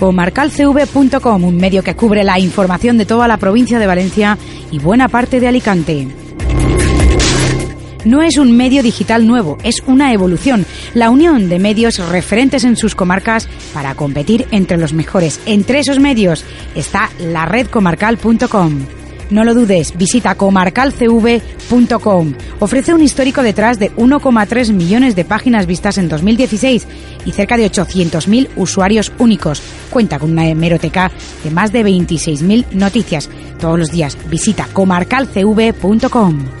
Comarcalcv.com, un medio que cubre la información de toda la provincia de Valencia y buena parte de Alicante. No es un medio digital nuevo, es una evolución, la unión de medios referentes en sus comarcas para competir entre los mejores. Entre esos medios está la redcomarcal.com. No lo dudes, visita comarcalcv.com. Ofrece un histórico detrás de 1,3 millones de páginas vistas en 2016 y cerca de 800.000 usuarios únicos. Cuenta con una hemeroteca de más de 26.000 noticias. Todos los días visita comarcalcv.com.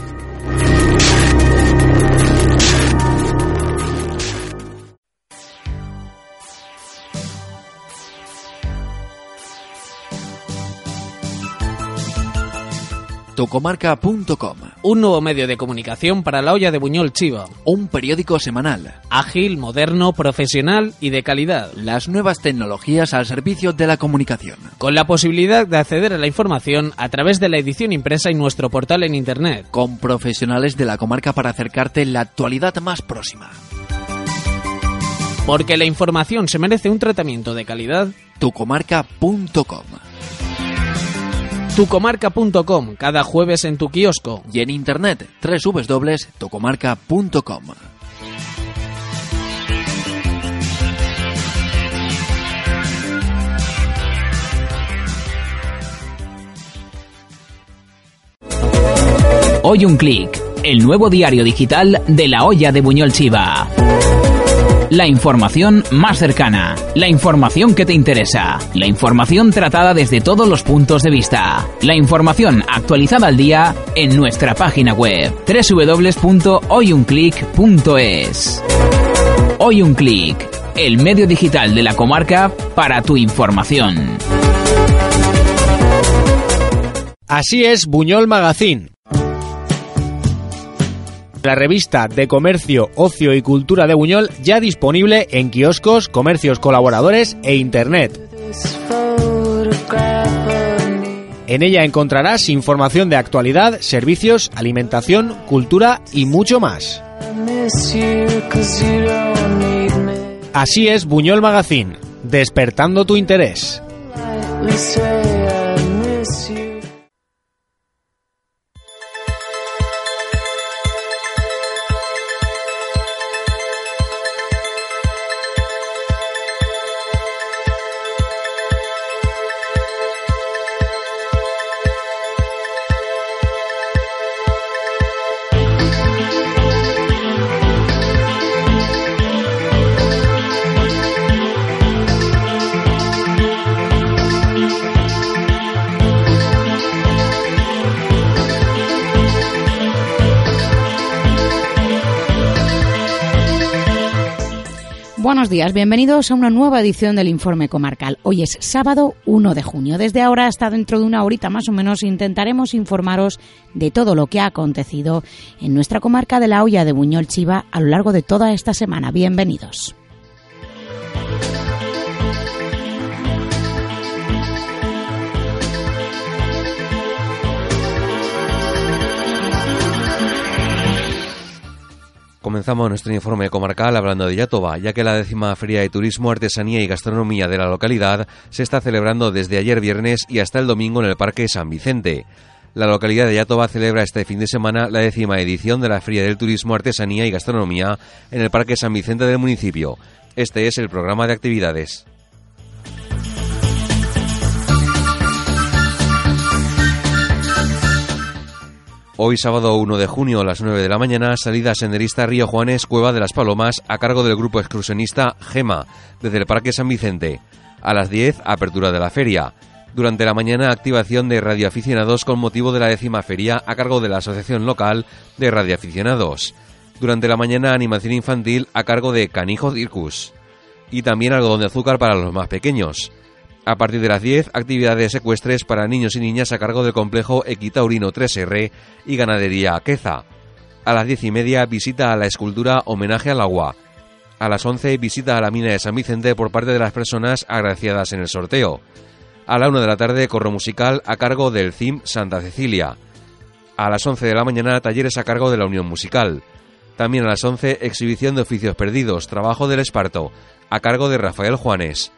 Tocomarca.com Un nuevo medio de comunicación para la olla de Buñol Chiva. Un periódico semanal. Ágil, moderno, profesional y de calidad. Las nuevas tecnologías al servicio de la comunicación. Con la posibilidad de acceder a la información a través de la edición impresa y nuestro portal en Internet. Con profesionales de la comarca para acercarte la actualidad más próxima. Porque la información se merece un tratamiento de calidad. Tucomarca.com Tucomarca.com, cada jueves en tu kiosco. Y en internet, www.tocomarca.com. Hoy un clic, el nuevo diario digital de la olla de Buñol Chiva. La información más cercana, la información que te interesa, la información tratada desde todos los puntos de vista, la información actualizada al día en nuestra página web www.hoyunclick.es. Hoy un clic, el medio digital de la comarca para tu información. Así es Buñol Magazine. La revista de comercio, ocio y cultura de Buñol ya disponible en kioscos, comercios colaboradores e internet. En ella encontrarás información de actualidad, servicios, alimentación, cultura y mucho más. Así es Buñol Magazine, despertando tu interés. Bienvenidos a una nueva edición del Informe Comarcal. Hoy es sábado 1 de junio. Desde ahora hasta dentro de una horita más o menos intentaremos informaros de todo lo que ha acontecido en nuestra comarca de la Hoya de Buñol Chiva a lo largo de toda esta semana. Bienvenidos. Comenzamos nuestro informe comarcal hablando de Yatoba, ya que la décima Feria de Turismo, Artesanía y Gastronomía de la localidad se está celebrando desde ayer viernes y hasta el domingo en el Parque San Vicente. La localidad de Yatoba celebra este fin de semana la décima edición de la Feria del Turismo, Artesanía y Gastronomía en el Parque San Vicente del municipio. Este es el programa de actividades. Hoy sábado 1 de junio a las 9 de la mañana, salida senderista Río Juanes, Cueva de las Palomas, a cargo del grupo excursionista Gema, desde el Parque San Vicente. A las 10, apertura de la feria. Durante la mañana, activación de radioaficionados con motivo de la décima feria a cargo de la Asociación Local de Radioaficionados. Durante la mañana, animación infantil a cargo de Canijo Circus. Y también algodón de azúcar para los más pequeños. A partir de las 10, actividades secuestres para niños y niñas a cargo del complejo Equitaurino 3R y Ganadería Queza. A las 10 y media, visita a la escultura Homenaje al Agua. A las 11, visita a la mina de San Vicente por parte de las personas agraciadas en el sorteo. A la 1 de la tarde, corro musical a cargo del CIM Santa Cecilia. A las 11 de la mañana, talleres a cargo de la Unión Musical. También a las 11, exhibición de oficios perdidos, trabajo del esparto, a cargo de Rafael Juanes.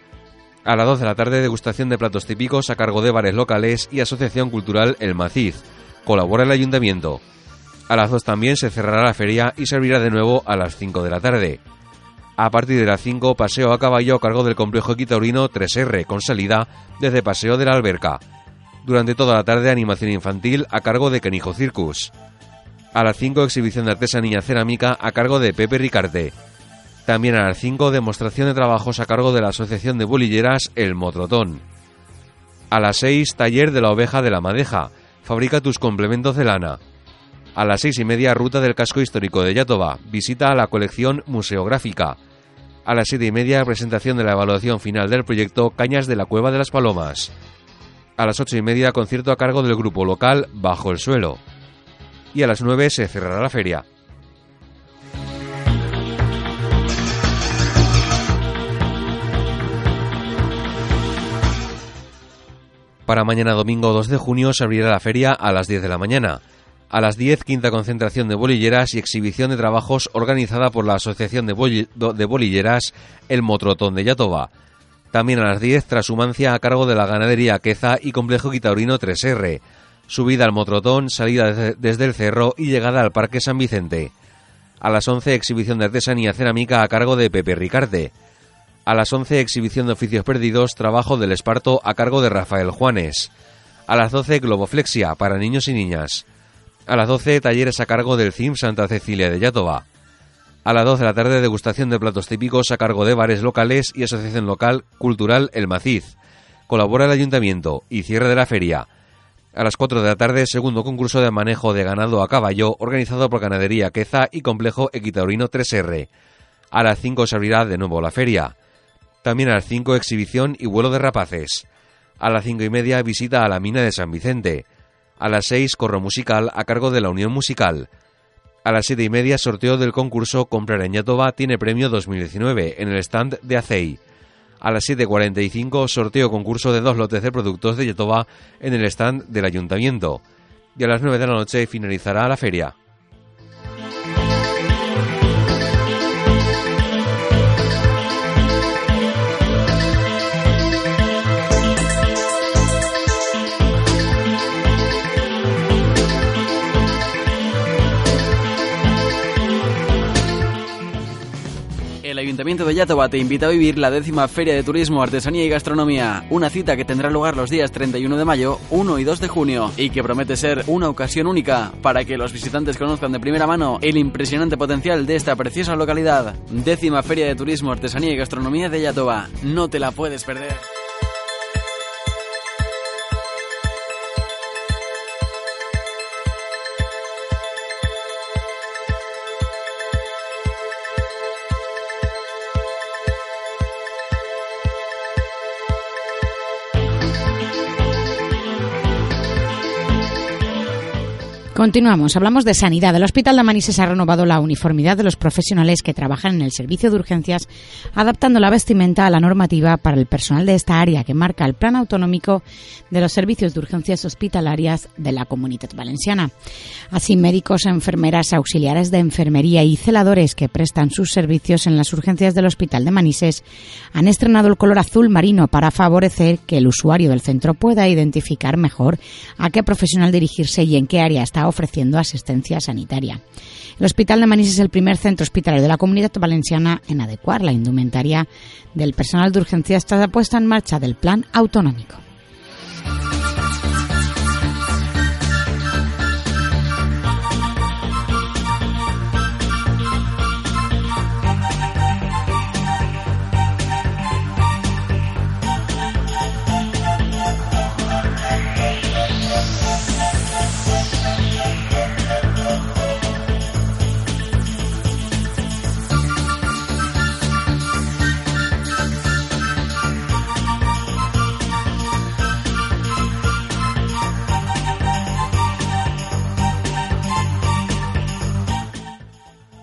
A las 2 de la tarde, degustación de platos típicos a cargo de bares locales y Asociación Cultural El Maciz. Colabora el ayuntamiento. A las 2 también se cerrará la feria y se abrirá de nuevo a las 5 de la tarde. A partir de las 5, paseo a caballo a cargo del complejo equitaurino 3R, con salida desde Paseo de la Alberca. Durante toda la tarde, animación infantil a cargo de Canijo Circus. A las 5, exhibición de artesanía cerámica a cargo de Pepe Ricarte. También a las 5, demostración de trabajos a cargo de la Asociación de Bolilleras El Motrotón. A las 6, taller de la oveja de la madeja. Fabrica tus complementos de lana. A las seis y media, ruta del casco histórico de Yatoba. Visita a la colección museográfica. A las siete y media, presentación de la evaluación final del proyecto Cañas de la Cueva de las Palomas. A las ocho y media, concierto a cargo del grupo local Bajo el Suelo. Y a las nueve se cerrará la feria. Para mañana domingo 2 de junio se abrirá la feria a las 10 de la mañana. A las 10, quinta concentración de bolilleras y exhibición de trabajos organizada por la Asociación de, Bolilleras El Motrotón de Yatoba. También a las 10, transhumancia a cargo de la ganadería Queza y Complejo Quitaurino 3R. Subida al Motrotón, salida desde el cerro y llegada al Parque San Vicente. A las 11, exhibición de artesanía cerámica a cargo de Pepe Ricarte. A las 11, exhibición de oficios perdidos, trabajo del esparto a cargo de Rafael Juanes. A las 12, globoflexia para niños y niñas. A las 12, talleres a cargo del CIM Santa Cecilia de Yatoba. A las 12 de la tarde, degustación de platos típicos a cargo de bares locales y Asociación Local Cultural El Maciz. Colabora el Ayuntamiento y cierre de la feria. A las 4 de la tarde, segundo concurso de manejo de ganado a caballo organizado por Ganadería Queza y Complejo Equitaurino 3R. A las 5 se abrirá de nuevo la feria. También a las 5 exhibición y vuelo de rapaces. A las 5 y media visita a la mina de San Vicente. A las 6 corro musical a cargo de la Unión Musical. A las 7 y media sorteo del concurso Comprar en Yatoba tiene premio 2019 en el stand de ACEI. A las 7.45 sorteo concurso de dos lotes de productos de Yatoba en el stand del ayuntamiento. Y a las 9 de la noche finalizará la feria. Ayuntamiento de Yatoba te invita a vivir la décima Feria de Turismo, Artesanía y Gastronomía, una cita que tendrá lugar los días 31 de mayo, 1 y 2 de junio y que promete ser una ocasión única para que los visitantes conozcan de primera mano el impresionante potencial de esta preciosa localidad. Décima Feria de Turismo, Artesanía y Gastronomía de Yatoba. No te la puedes perder. Continuamos, hablamos de sanidad. El Hospital de Manises ha renovado la uniformidad de los profesionales que trabajan en el servicio de urgencias, adaptando la vestimenta a la normativa para el personal de esta área que marca el Plan Autonómico de los Servicios de Urgencias Hospitalarias de la Comunidad Valenciana. Así, médicos, enfermeras, auxiliares de enfermería y celadores que prestan sus servicios en las urgencias del Hospital de Manises han estrenado el color azul marino para favorecer que el usuario del centro pueda identificar mejor a qué profesional dirigirse y en qué área está ofreciendo asistencia sanitaria. El Hospital de Manís es el primer centro hospitalario de la comunidad valenciana en adecuar la indumentaria del personal de urgencia hasta la puesta en marcha del plan autonómico.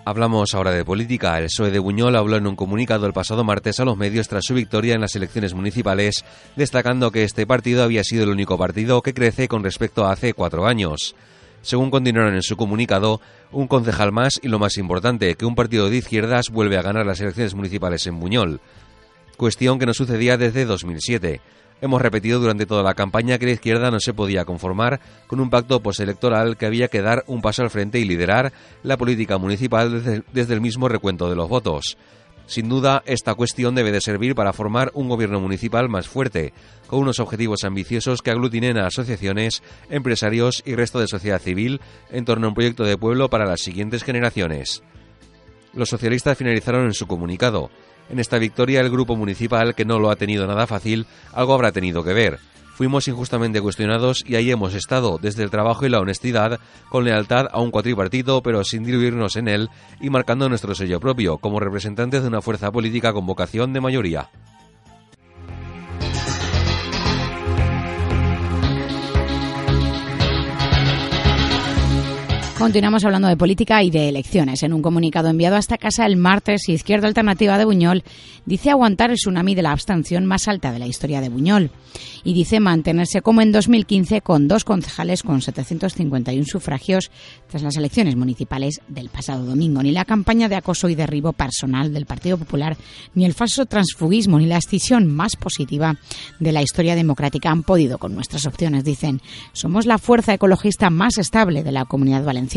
Hablamos ahora de política. El PSOE de Buñol habló en un comunicado el pasado martes a los medios tras su victoria en las elecciones municipales, destacando que este partido había sido el único partido que crece con respecto a hace cuatro años. Según continuaron en su comunicado, un concejal más y lo más importante, que un partido de izquierdas vuelve a ganar las elecciones municipales en Buñol. cuestión que no sucedía desde 2007. Hemos repetido durante toda la campaña que la izquierda no se podía conformar con un pacto postelectoral que había que dar un paso al frente y liderar la política municipal desde, el mismo recuento de los votos. Sin duda, esta cuestión debe de servir para formar un gobierno municipal más fuerte, con unos objetivos ambiciosos que aglutinen a asociaciones, empresarios y resto de sociedad civil en torno a un proyecto de pueblo para las siguientes generaciones. Los socialistas finalizaron en su comunicado. En esta victoria el grupo municipal, que no lo ha tenido nada fácil, algo habrá tenido que ver. Fuimos injustamente cuestionados y ahí hemos estado, desde el trabajo y la honestidad, con lealtad a un cuatripartito, pero sin diluirnos en él y marcando nuestro sello propio, como representantes de una fuerza política con vocación de mayoría. Continuamos hablando de política y de elecciones. En un comunicado enviado a esta casa el martes, Izquierda Alternativa de Buñol dice aguantar el tsunami de la abstención más alta de la historia de Buñol y dice mantenerse como en 2015 con dos concejales con 751 sufragios tras las elecciones municipales del pasado domingo. Ni la campaña de acoso y derribo personal del Partido Popular, ni el falso transfugismo, ni la escisión más positiva de la historia democrática han podido con nuestras opciones. Dicen, somos la fuerza ecologista más estable de la comunidad valenciana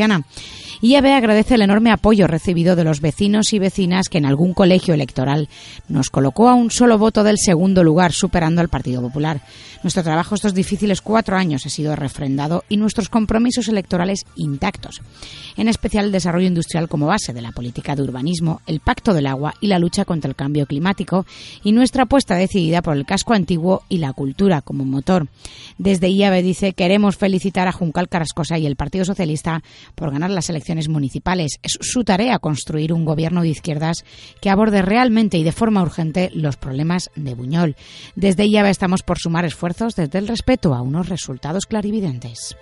y IAB agradece el enorme apoyo recibido de los vecinos y vecinas que en algún colegio electoral nos colocó a un solo voto del segundo lugar, superando al Partido Popular. Nuestro trabajo estos difíciles cuatro años ha sido refrendado y nuestros compromisos electorales intactos, en especial el desarrollo industrial como base de la política de urbanismo, el pacto del agua y la lucha contra el cambio climático y nuestra apuesta decidida por el casco antiguo y la cultura como motor. Desde IAB dice queremos felicitar a Juncal Carrascosa y el Partido Socialista por ganar las elecciones municipales. Es su tarea construir un gobierno de izquierdas que aborde realmente y de forma urgente los problemas de Buñol. Desde IAB estamos por sumar esfuerzos desde el respeto a unos resultados clarividentes.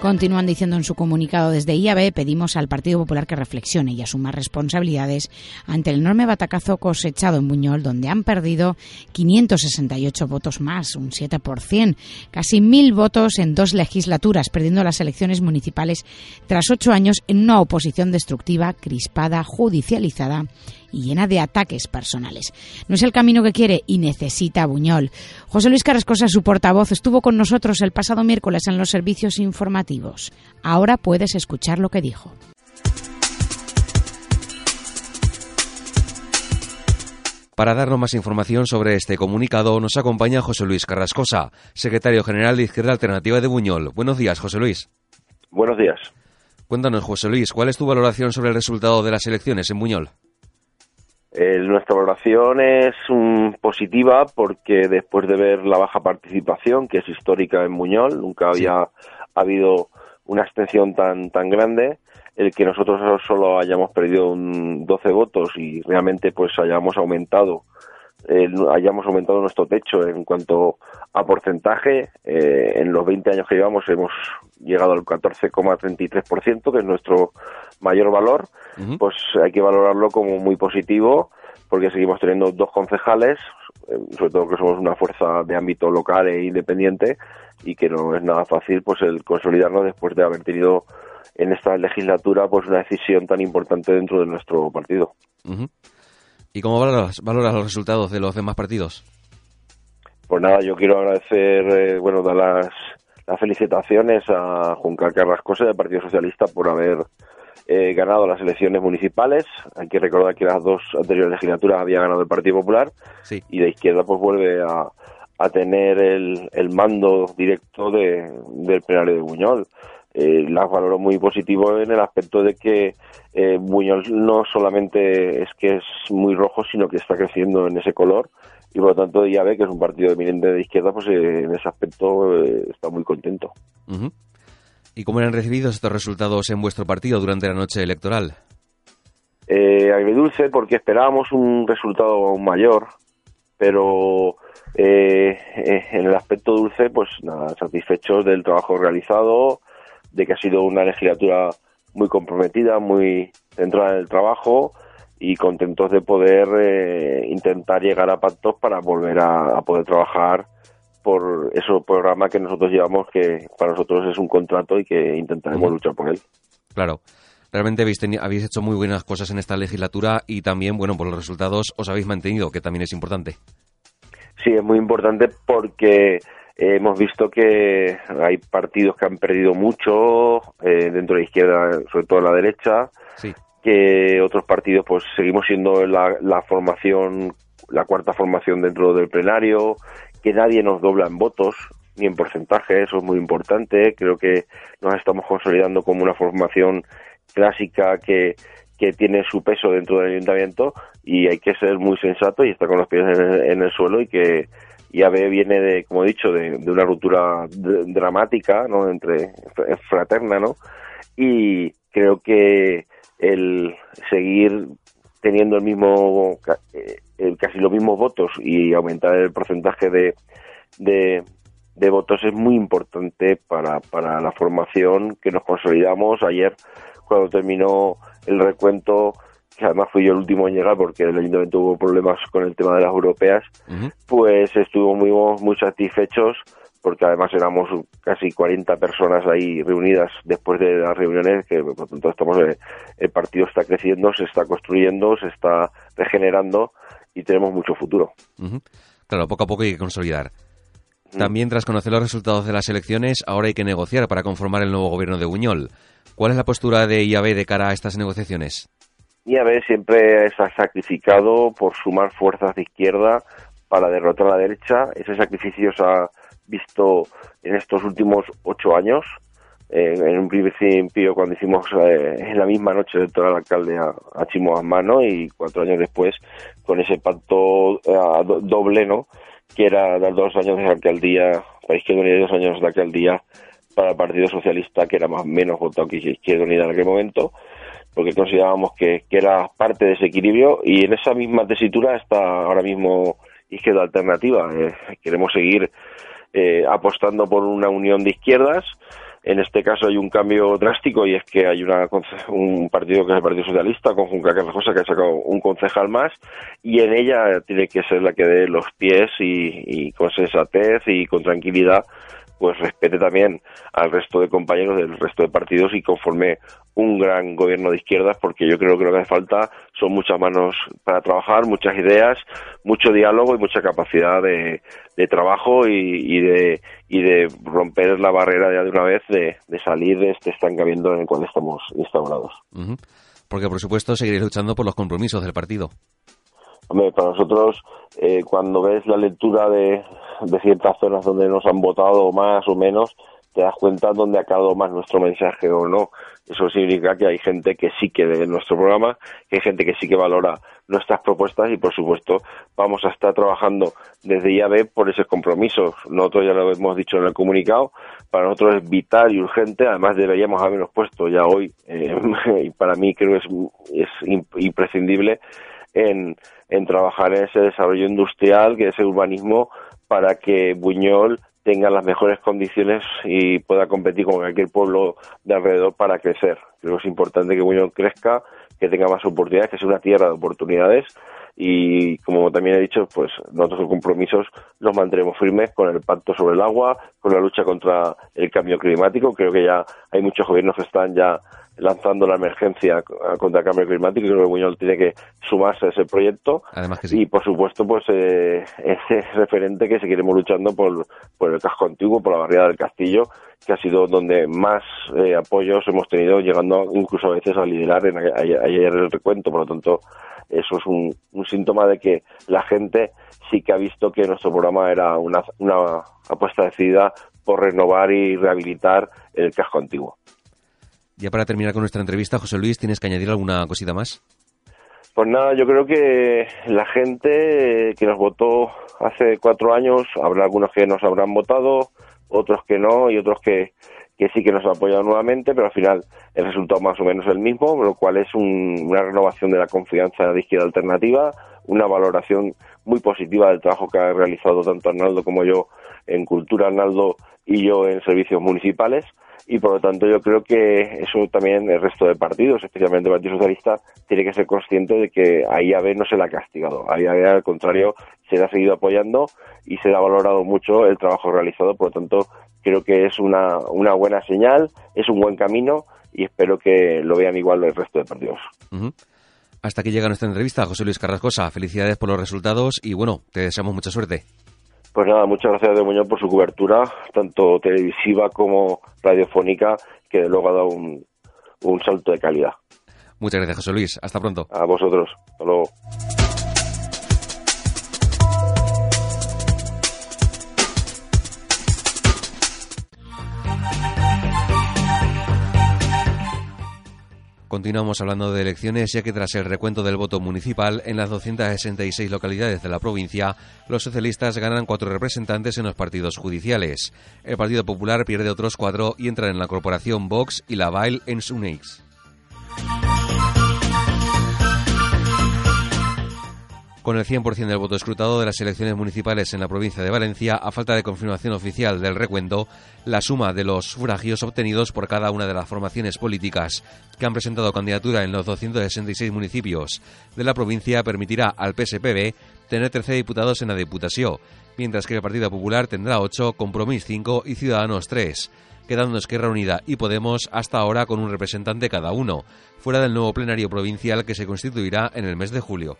Continúan diciendo en su comunicado desde IAB, pedimos al Partido Popular que reflexione y asuma responsabilidades ante el enorme batacazo cosechado en Buñol, donde han perdido 568 votos más, un 7%, casi mil votos en dos legislaturas, perdiendo las elecciones municipales tras ocho años en una oposición destructiva, crispada, judicializada y llena de ataques personales. No es el camino que quiere y necesita Buñol. José Luis Carrascosa, su portavoz, estuvo con nosotros el pasado miércoles en los servicios informativos. Ahora puedes escuchar lo que dijo. Para darnos más información sobre este comunicado nos acompaña José Luis Carrascosa, secretario general de Izquierda Alternativa de Buñol. Buenos días, José Luis. Buenos días. Cuéntanos, José Luis, ¿cuál es tu valoración sobre el resultado de las elecciones en Buñol? Eh, nuestra valoración es positiva porque después de ver la baja participación, que es histórica en Muñol, nunca había habido una abstención tan, tan grande, el que nosotros solo hayamos perdido un 12 votos y realmente pues hayamos aumentado hayamos aumentado nuestro techo en cuanto a porcentaje. Eh, en los 20 años que llevamos hemos llegado al 14,33%, que es nuestro mayor valor. Pues hay que valorarlo como muy positivo porque seguimos teniendo dos concejales, eh, sobre todo que somos una fuerza de ámbito local e independiente y que no es nada fácil pues el consolidarnos después de haber tenido en esta legislatura pues una decisión tan importante dentro de nuestro partido. ¿Y cómo valoras, los resultados de los demás partidos? Pues nada, yo quiero agradecer, eh, bueno, dar las, felicitaciones a Juncal Carrascosa del Partido Socialista por haber eh, ganado las elecciones municipales. Hay que recordar que las dos anteriores legislaturas había ganado el Partido Popular y de izquierda pues vuelve a, tener el, mando directo del plenario de Buñol eh, las valoro muy positivo en el aspecto de que eh, Buñol no solamente es que es muy rojo, sino que está creciendo en ese color y por lo tanto ya ve que es un partido eminente de izquierda, pues eh, en ese aspecto eh, está muy contento. ¿Y cómo eran recibidos estos resultados en vuestro partido durante la noche electoral? Eh, agridulce porque esperábamos un resultado mayor, pero en el aspecto dulce, pues nada, satisfechos del trabajo realizado, de que ha sido una legislatura muy comprometida, muy centrada en el trabajo y contentos de poder eh, intentar llegar a pactos para volver a, poder trabajar por ese programa que nosotros llevamos, que para nosotros es un contrato y que intentaremos luchar por él. Claro. Realmente habéis, habéis hecho muy buenas cosas en esta legislatura y también, bueno, por los resultados os habéis mantenido, que también es importante. Sí, es muy importante porque hemos visto que hay partidos que han perdido mucho eh, dentro de la izquierda, sobre todo en la derecha, que otros partidos pues seguimos siendo la, la formación, la cuarta formación dentro del plenario, que nadie nos dobla en votos ni en porcentaje, eso es muy importante. Creo que nos estamos consolidando como una formación clásica que, que tiene su peso dentro del ayuntamiento y hay que ser muy sensato y estar con los pies en el, suelo y que IAB viene de, como he dicho, de, una ruptura dramática, ¿no? Entre fraterna, ¿no? Y creo que el seguir teniendo el mismo, eh, casi los mismos votos y aumentar el porcentaje de, de, de votos es muy importante para, para la formación que nos consolidamos. Ayer, cuando terminó el recuento, que además fui yo el último en llegar porque el ayuntamiento tuvo problemas con el tema de las europeas, pues estuvimos muy, muy satisfechos porque además éramos casi 40 personas ahí reunidas después de las reuniones, que por tanto estamos, el partido está creciendo, se está construyendo, se está regenerando y tenemos mucho futuro. Claro, poco a poco hay que consolidar. Mm. También tras conocer los resultados de las elecciones, ahora hay que negociar para conformar el nuevo gobierno de Buñol. ¿Cuál es la postura de IAB de cara a estas negociaciones? IAB siempre se ha sacrificado por sumar fuerzas de izquierda para derrotar a la derecha. Ese sacrificio se ha visto en estos últimos ocho años. en un principio, cuando hicimos eh, en la misma noche de todo el alcalde a, a mano y cuatro años después con ese pacto eh, doble, ¿no? que era dar dos años de alcaldía para Izquierda Unida y dos años de alcaldía para el Partido Socialista, que era más menos votado que Izquierda Unida en aquel momento, porque considerábamos que, era parte de ese equilibrio y en esa misma tesitura está ahora mismo Izquierda Alternativa. Eh, queremos seguir eh, apostando por una unión de izquierdas en este caso hay un cambio drástico y es que hay una, un partido que es el Partido Socialista con Junca Carrajosa que ha sacado un concejal más y en ella tiene que ser la que dé los pies y con sensatez y con tranquilidad pues respete también al resto de compañeros del resto de partidos y conforme un gran gobierno de izquierdas porque yo creo que lo que hace falta son muchas manos para trabajar, muchas ideas, mucho diálogo y mucha capacidad de, trabajo y, de, y de romper la barrera ya de una vez de, salir de este estancamiento en el cual estamos instaurados. Porque por supuesto seguiréis luchando por los compromisos del partido. Hombre, para nosotros, eh, cuando ves la lectura de, ciertas zonas donde nos han votado más o menos, te das cuenta dónde ha quedado más nuestro mensaje o no. Eso significa que hay gente que sí que ve nuestro programa, que hay gente que sí que valora nuestras propuestas y, por supuesto, vamos a estar trabajando desde IAB por ese compromiso. Nosotros ya lo hemos dicho en el comunicado, para nosotros es vital y urgente, además deberíamos habernos puesto ya hoy, eh, y para mí creo que es, es imprescindible, en, en trabajar en ese desarrollo industrial, que es el urbanismo, para que Buñol tenga las mejores condiciones y pueda competir con cualquier pueblo de alrededor para crecer. Creo que es importante que Buñol crezca, que tenga más oportunidades, que sea una tierra de oportunidades y como también he dicho, pues nosotros compromisos los mantendremos firmes con el pacto sobre el agua, con la lucha contra el cambio climático. Creo que ya hay muchos gobiernos que están ya lanzando la emergencia contra el cambio climático y creo que Buñol tiene que sumarse a ese proyecto. Y por supuesto, pues eh, ese referente que seguiremos luchando por, por el casco antiguo, por la barriada del castillo, que ha sido donde más eh, apoyos hemos tenido, llegando incluso a veces a liderar en ayer el recuento. Por lo tanto, eso es un, un síntoma de que la gente sí que ha visto que nuestro programa era una, una apuesta decidida por renovar y rehabilitar el casco antiguo. Ya para terminar con nuestra entrevista, José Luis, ¿tienes que añadir alguna cosita más? Pues nada, yo creo que la gente que nos votó hace cuatro años, habrá algunos que nos habrán votado, otros que no y otros que, que sí que nos han apoyado nuevamente, pero al final el resultado más o menos el mismo, lo cual es una renovación de la confianza de Izquierda Alternativa, una valoración muy positiva del trabajo que ha realizado tanto Arnaldo como yo en Cultura Arnaldo y yo en servicios municipales y por lo tanto yo creo que eso también el resto de partidos, especialmente el Partido Socialista, tiene que ser consciente de que a IAB no se le ha castigado, a IAB al contrario se le ha seguido apoyando y se le ha valorado mucho el trabajo realizado, por lo tanto creo que es una, una buena señal, es un buen camino y espero que lo vean igual el resto de partidos. Hasta aquí llega nuestra entrevista, José Luis Carrascosa. Felicidades por los resultados y bueno, te deseamos mucha suerte. Pues nada, muchas gracias de Muñoz por su cobertura, tanto televisiva como radiofónica, que luego ha dado un, un salto de calidad. Muchas gracias, José Luis. Hasta pronto. A vosotros. Hasta luego. Continuamos hablando de elecciones, ya que tras el recuento del voto municipal en las 266 localidades de la provincia, los socialistas ganan cuatro representantes en los partidos judiciales. El Partido Popular pierde otros cuatro y entran en la corporación Vox y la Bail en Suneix. Con el 100% del voto escrutado de las elecciones municipales en la provincia de Valencia, a falta de confirmación oficial del recuento, la suma de los sufragios obtenidos por cada una de las formaciones políticas que han presentado candidatura en los 266 municipios de la provincia permitirá al PSPB tener 13 diputados en la Diputación, mientras que el Partido Popular tendrá 8, Compromís 5 y Ciudadanos 3 quedando Esquerra Unida y Podemos hasta ahora con un representante cada uno, fuera del nuevo plenario provincial que se constituirá en el mes de julio.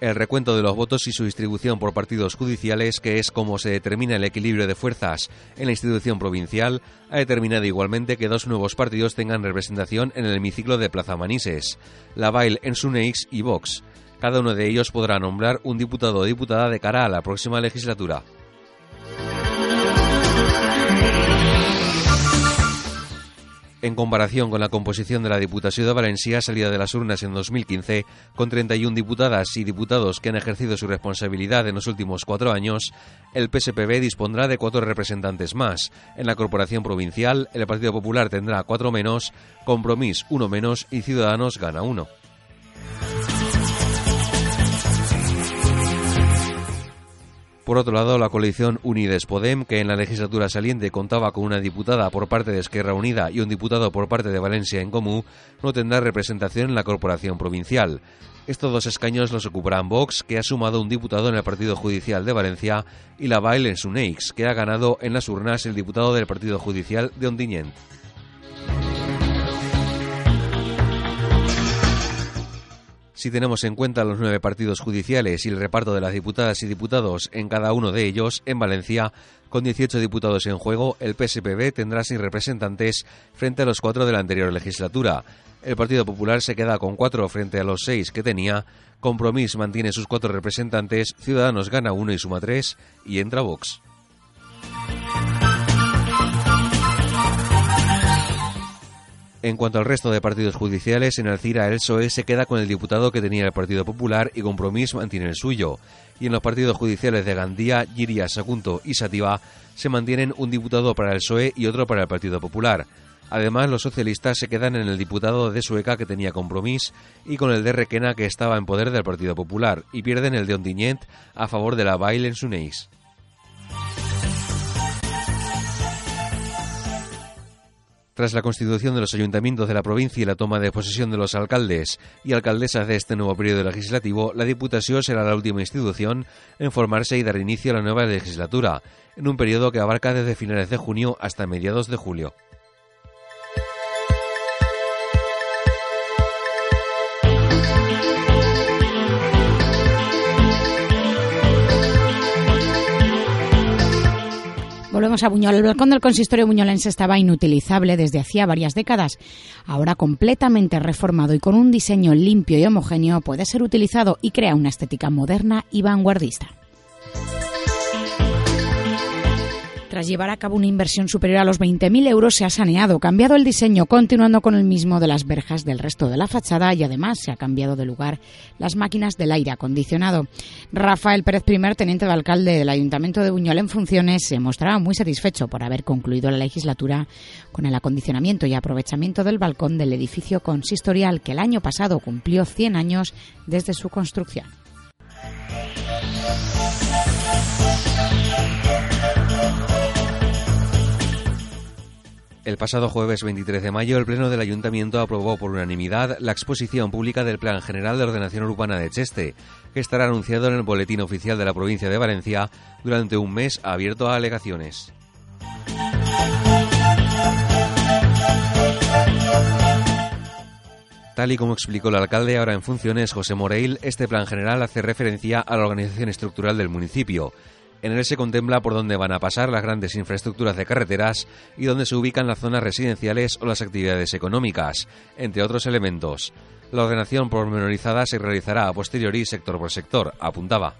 El recuento de los votos y su distribución por partidos judiciales, que es como se determina el equilibrio de fuerzas en la institución provincial, ha determinado igualmente que dos nuevos partidos tengan representación en el hemiciclo de Plaza Manises, la Bail en Suneix y Vox. Cada uno de ellos podrá nombrar un diputado o diputada de cara a la próxima legislatura. En comparación con la composición de la Diputación de Valencia salida de las urnas en 2015, con 31 diputadas y diputados que han ejercido su responsabilidad en los últimos cuatro años, el PSPB dispondrá de cuatro representantes más. En la Corporación Provincial, el Partido Popular tendrá cuatro menos, Compromís uno menos y Ciudadanos gana uno. Por otro lado, la coalición Unides Podem, que en la legislatura saliente contaba con una diputada por parte de Esquerra Unida y un diputado por parte de Valencia en Comú, no tendrá representación en la corporación provincial. Estos dos escaños los ocuparán Vox, que ha sumado un diputado en el Partido Judicial de Valencia, y la Bail en Suneix, que ha ganado en las urnas el diputado del Partido Judicial de Ondiñent. Si tenemos en cuenta los nueve partidos judiciales y el reparto de las diputadas y diputados en cada uno de ellos, en Valencia, con 18 diputados en juego, el PSPB tendrá seis representantes frente a los cuatro de la anterior legislatura. El Partido Popular se queda con cuatro frente a los seis que tenía. Compromís mantiene sus cuatro representantes. Ciudadanos gana uno y suma tres. Y entra Vox. En cuanto al resto de partidos judiciales, en Alcira el PSOE se queda con el diputado que tenía el Partido Popular y Compromís mantiene el suyo. Y en los partidos judiciales de Gandía, Giria, Sagunto y Sativa se mantienen un diputado para el PSOE y otro para el Partido Popular. Además, los socialistas se quedan en el diputado de Sueca que tenía Compromís y con el de Requena que estaba en poder del Partido Popular y pierden el de Ondiñent a favor de la Bail en Suneix. Tras la constitución de los ayuntamientos de la provincia y la toma de posesión de los alcaldes y alcaldesas de este nuevo periodo legislativo, la Diputación será la última institución en formarse y dar inicio a la nueva legislatura, en un periodo que abarca desde finales de junio hasta mediados de julio. Volvemos a Buñol. El balcón del consistorio buñolense estaba inutilizable desde hacía varias décadas. Ahora completamente reformado y con un diseño limpio y homogéneo puede ser utilizado y crea una estética moderna y vanguardista. Tras llevar a cabo una inversión superior a los 20.000 euros, se ha saneado, cambiado el diseño, continuando con el mismo de las verjas del resto de la fachada y además se ha cambiado de lugar las máquinas del aire acondicionado. Rafael Pérez Primer, teniente de alcalde del Ayuntamiento de Buñol en funciones, se mostraba muy satisfecho por haber concluido la legislatura con el acondicionamiento y aprovechamiento del balcón del edificio consistorial que el año pasado cumplió 100 años desde su construcción. El pasado jueves 23 de mayo, el Pleno del Ayuntamiento aprobó por unanimidad la exposición pública del Plan General de Ordenación Urbana de Cheste, que estará anunciado en el Boletín Oficial de la Provincia de Valencia durante un mes abierto a alegaciones. Tal y como explicó el alcalde ahora en funciones, José Moreil, este plan general hace referencia a la organización estructural del municipio, en él se contempla por dónde van a pasar las grandes infraestructuras de carreteras y dónde se ubican las zonas residenciales o las actividades económicas, entre otros elementos. La ordenación pormenorizada se realizará a posteriori sector por sector, apuntaba.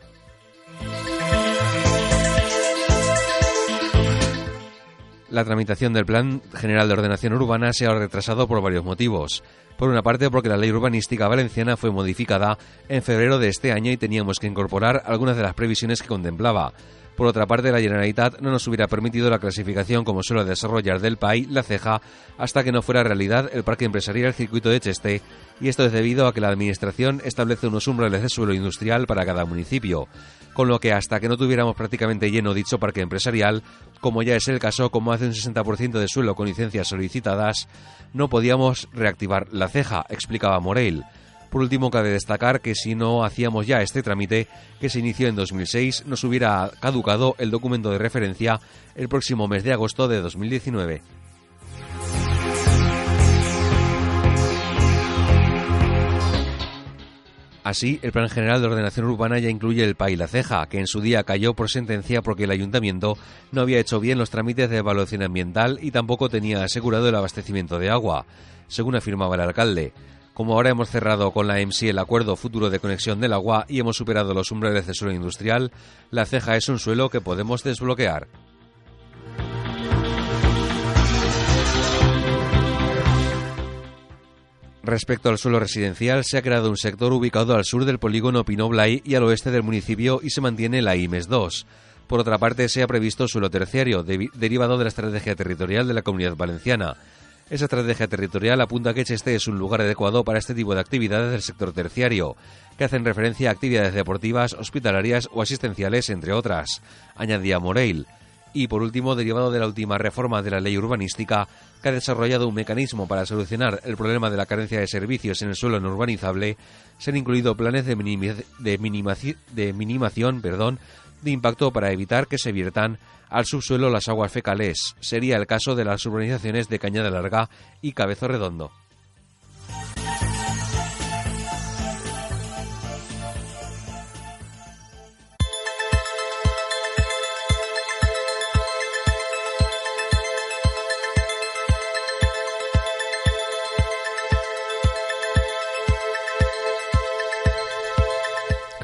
La tramitación del Plan General de Ordenación Urbana se ha retrasado por varios motivos. Por una parte, porque la ley urbanística valenciana fue modificada en febrero de este año y teníamos que incorporar algunas de las previsiones que contemplaba. Por otra parte, la Generalitat no nos hubiera permitido la clasificación como suelo desarrollar del PAI, la ceja, hasta que no fuera realidad el parque empresarial circuito de Cheste, y esto es debido a que la Administración establece unos umbrales de suelo industrial para cada municipio con lo que hasta que no tuviéramos prácticamente lleno dicho parque empresarial, como ya es el caso, como hace un 60% de suelo con licencias solicitadas, no podíamos reactivar la ceja, explicaba Moreil. Por último, cabe destacar que si no hacíamos ya este trámite, que se inició en 2006, nos hubiera caducado el documento de referencia el próximo mes de agosto de 2019. Así, el Plan General de Ordenación Urbana ya incluye el PAI La Ceja, que en su día cayó por sentencia porque el ayuntamiento no había hecho bien los trámites de evaluación ambiental y tampoco tenía asegurado el abastecimiento de agua, según afirmaba el alcalde. Como ahora hemos cerrado con la EMSI el acuerdo futuro de conexión del agua y hemos superado los umbrales de suelo industrial, la ceja es un suelo que podemos desbloquear. Respecto al suelo residencial, se ha creado un sector ubicado al sur del polígono Pinoblay y al oeste del municipio y se mantiene la IMES 2. Por otra parte, se ha previsto suelo terciario, derivado de la estrategia territorial de la Comunidad Valenciana. Esa estrategia territorial apunta que este es un lugar adecuado para este tipo de actividades del sector terciario, que hacen referencia a actividades deportivas, hospitalarias o asistenciales, entre otras, añadía Moreil y, por último, derivado de la última reforma de la ley urbanística, que ha desarrollado un mecanismo para solucionar el problema de la carencia de servicios en el suelo no urbanizable, se han incluido planes de, de, minimación de impacto para evitar que se viertan al subsuelo las aguas fecales. Sería el caso de las urbanizaciones de Cañada Larga y Cabezo Redondo.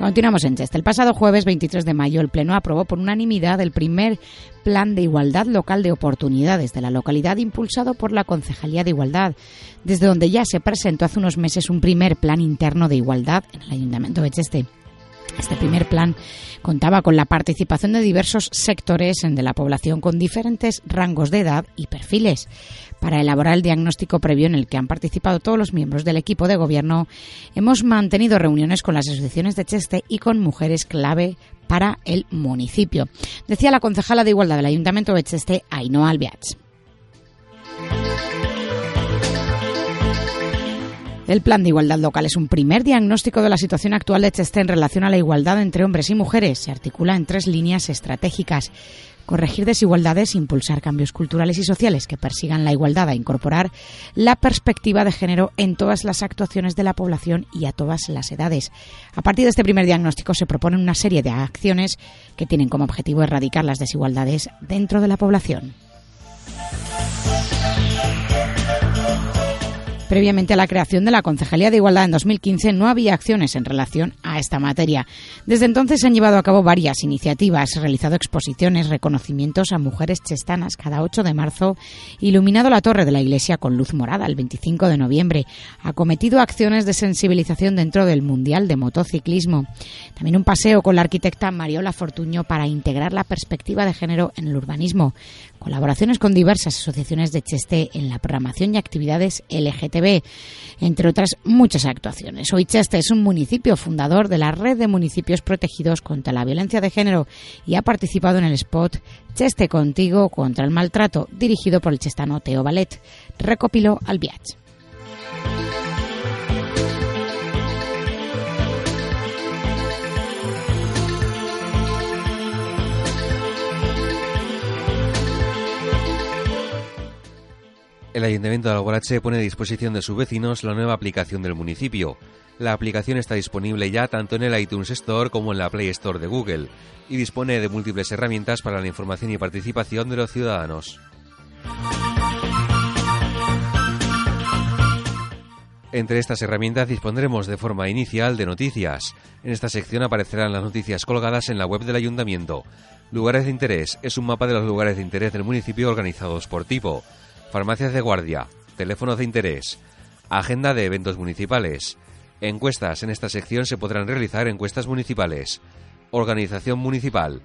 Continuamos en Cheste. El pasado jueves 23 de mayo el Pleno aprobó por unanimidad el primer Plan de Igualdad Local de Oportunidades de la localidad impulsado por la Concejalía de Igualdad, desde donde ya se presentó hace unos meses un primer plan interno de igualdad en el Ayuntamiento de Cheste. Este primer plan contaba con la participación de diversos sectores de la población con diferentes rangos de edad y perfiles para elaborar el diagnóstico previo en el que han participado todos los miembros del equipo de gobierno. Hemos mantenido reuniones con las asociaciones de Cheste y con mujeres clave para el municipio. Decía la concejala de Igualdad del Ayuntamiento de Cheste, Ainhoa Albiach. El Plan de Igualdad Local es un primer diagnóstico de la situación actual de Cheste en relación a la igualdad entre hombres y mujeres. Se articula en tres líneas estratégicas. Corregir desigualdades, impulsar cambios culturales y sociales que persigan la igualdad a incorporar la perspectiva de género en todas las actuaciones de la población y a todas las edades. A partir de este primer diagnóstico se proponen una serie de acciones que tienen como objetivo erradicar las desigualdades dentro de la población. Previamente a la creación de la Concejalía de Igualdad en 2015 no había acciones en relación a esta materia. Desde entonces se han llevado a cabo varias iniciativas, realizado exposiciones, reconocimientos a mujeres chestanas cada 8 de marzo, iluminado la torre de la iglesia con luz morada el 25 de noviembre, acometido acciones de sensibilización dentro del Mundial de Motociclismo. También un paseo con la arquitecta Mariola Fortuño para integrar la perspectiva de género en el urbanismo colaboraciones con diversas asociaciones de Cheste en la programación y actividades LGTB, entre otras muchas actuaciones. Hoy Cheste es un municipio fundador de la red de municipios protegidos contra la violencia de género y ha participado en el spot Cheste contigo contra el maltrato, dirigido por el chestano Teo Ballet. Recopiló al viaje. El Ayuntamiento de Alborache pone a disposición de sus vecinos la nueva aplicación del municipio. La aplicación está disponible ya tanto en el iTunes Store como en la Play Store de Google y dispone de múltiples herramientas para la información y participación de los ciudadanos. Entre estas herramientas dispondremos de forma inicial de noticias. En esta sección aparecerán las noticias colgadas en la web del ayuntamiento. Lugares de interés es un mapa de los lugares de interés del municipio organizados por tipo. Farmacias de guardia, teléfonos de interés, agenda de eventos municipales. Encuestas. En esta sección se podrán realizar encuestas municipales. Organización municipal.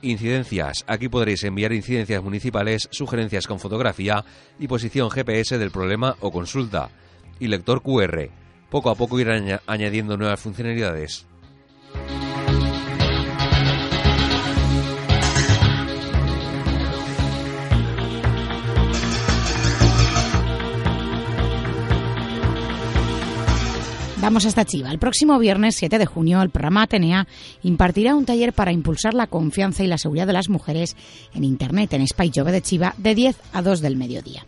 Incidencias. Aquí podréis enviar incidencias municipales, sugerencias con fotografía y posición GPS del problema o consulta y lector QR. Poco a poco irán añadiendo nuevas funcionalidades. Vamos hasta Chiva. El próximo viernes 7 de junio, el programa Atenea impartirá un taller para impulsar la confianza y la seguridad de las mujeres en Internet en Spy Jove de Chiva de 10 a 2 del mediodía.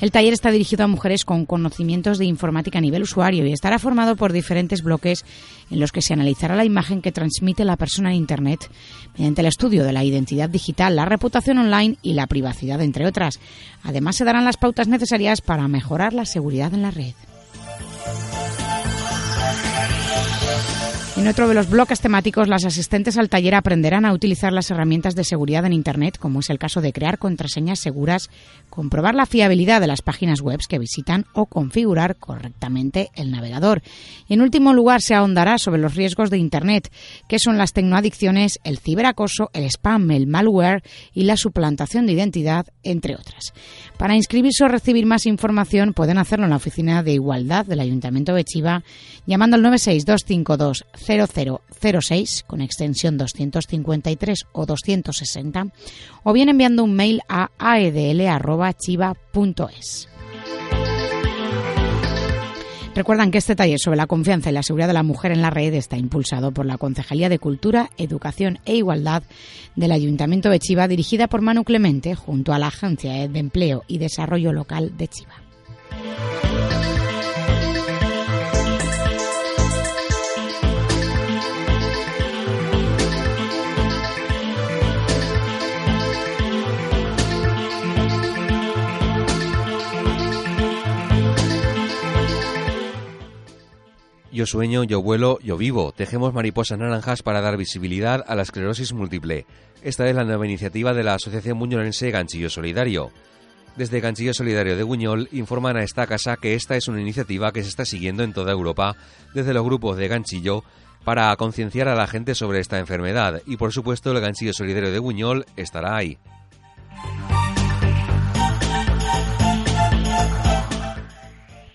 El taller está dirigido a mujeres con conocimientos de informática a nivel usuario y estará formado por diferentes bloques en los que se analizará la imagen que transmite la persona en Internet mediante el estudio de la identidad digital, la reputación online y la privacidad, entre otras. Además, se darán las pautas necesarias para mejorar la seguridad en la red. En otro de los bloques temáticos, las asistentes al taller aprenderán a utilizar las herramientas de seguridad en Internet, como es el caso de crear contraseñas seguras, comprobar la fiabilidad de las páginas web que visitan o configurar correctamente el navegador. Y en último lugar, se ahondará sobre los riesgos de Internet, que son las tecnoadicciones, el ciberacoso, el spam, el malware y la suplantación de identidad, entre otras. Para inscribirse o recibir más información, pueden hacerlo en la Oficina de Igualdad del Ayuntamiento de Chiva, llamando al 96252 0006 con extensión 253 o 260 o bien enviando un mail a aedl.chiva.es. Recuerdan que este taller sobre la confianza y la seguridad de la mujer en la red está impulsado por la Concejalía de Cultura, Educación e Igualdad del Ayuntamiento de Chiva, dirigida por Manu Clemente, junto a la Agencia de Empleo y Desarrollo Local de Chiva. Yo sueño, yo vuelo, yo vivo. Tejemos mariposas naranjas para dar visibilidad a la esclerosis múltiple. Esta es la nueva iniciativa de la Asociación Buñolense Ganchillo Solidario. Desde Ganchillo Solidario de Buñol informan a esta casa que esta es una iniciativa que se está siguiendo en toda Europa desde los grupos de Ganchillo para concienciar a la gente sobre esta enfermedad y por supuesto el Ganchillo Solidario de Buñol estará ahí.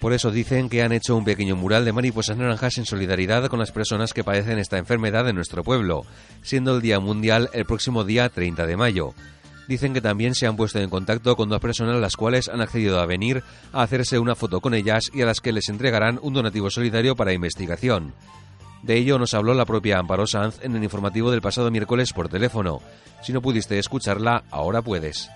Por eso dicen que han hecho un pequeño mural de mariposas naranjas en solidaridad con las personas que padecen esta enfermedad en nuestro pueblo, siendo el Día Mundial el próximo día 30 de mayo. Dicen que también se han puesto en contacto con dos personas las cuales han accedido a venir a hacerse una foto con ellas y a las que les entregarán un donativo solidario para investigación. De ello nos habló la propia Amparo Sanz en el informativo del pasado miércoles por teléfono. Si no pudiste escucharla, ahora puedes.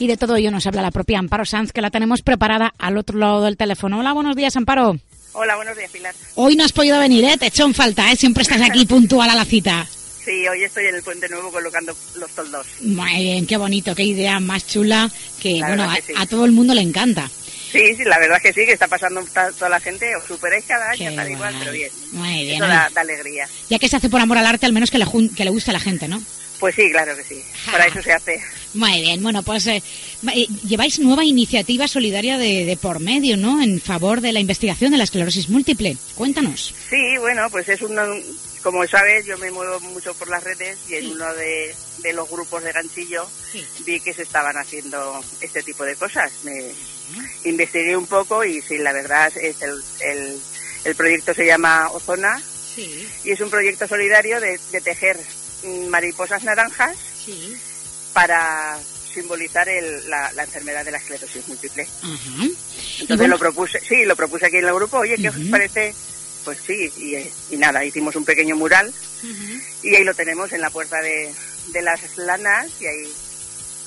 Y de todo ello nos habla la propia Amparo Sanz, que la tenemos preparada al otro lado del teléfono. Hola, buenos días, Amparo. Hola, buenos días, Pilar. Hoy no has podido venir, ¿eh? Te echó en falta, ¿eh? Siempre estás aquí puntual a la cita. Sí, hoy estoy en el Puente Nuevo colocando los toldos. Muy bien, qué bonito, qué idea más chula, que, bueno, a, todo el mundo le encanta. Sí, sí, la verdad es que sí, que está pasando toda la gente, os superáis cada año, tal igual, pero bien. Muy bien. Eso da, alegría. Ya que se hace por amor al arte, al menos que le, que le guste a la gente, ¿no? Pues sí, claro que sí. Para eso se hace. Muy bien, bueno, pues eh, eh, lleváis nueva iniciativa solidaria de, por medio, ¿no? En favor de la investigación de la esclerosis múltiple. Cuéntanos. Sí, bueno, pues es uno, como sabes, yo me muevo mucho por las redes y en uno de, los grupos de ganchillo vi que se estaban haciendo este tipo de cosas. Me investigué un poco y sí, la verdad es el, el, proyecto se llama Ozona y es un proyecto solidario de tejer mariposas naranjas para simbolizar la, enfermedad de la esclerosis múltiple. Entonces lo propuse, sí, lo propuse aquí en el grupo, oye, ¿qué os parece? Pues sí, y, nada, hicimos un pequeño mural y ahí lo tenemos en la puerta de, las lanas y ahí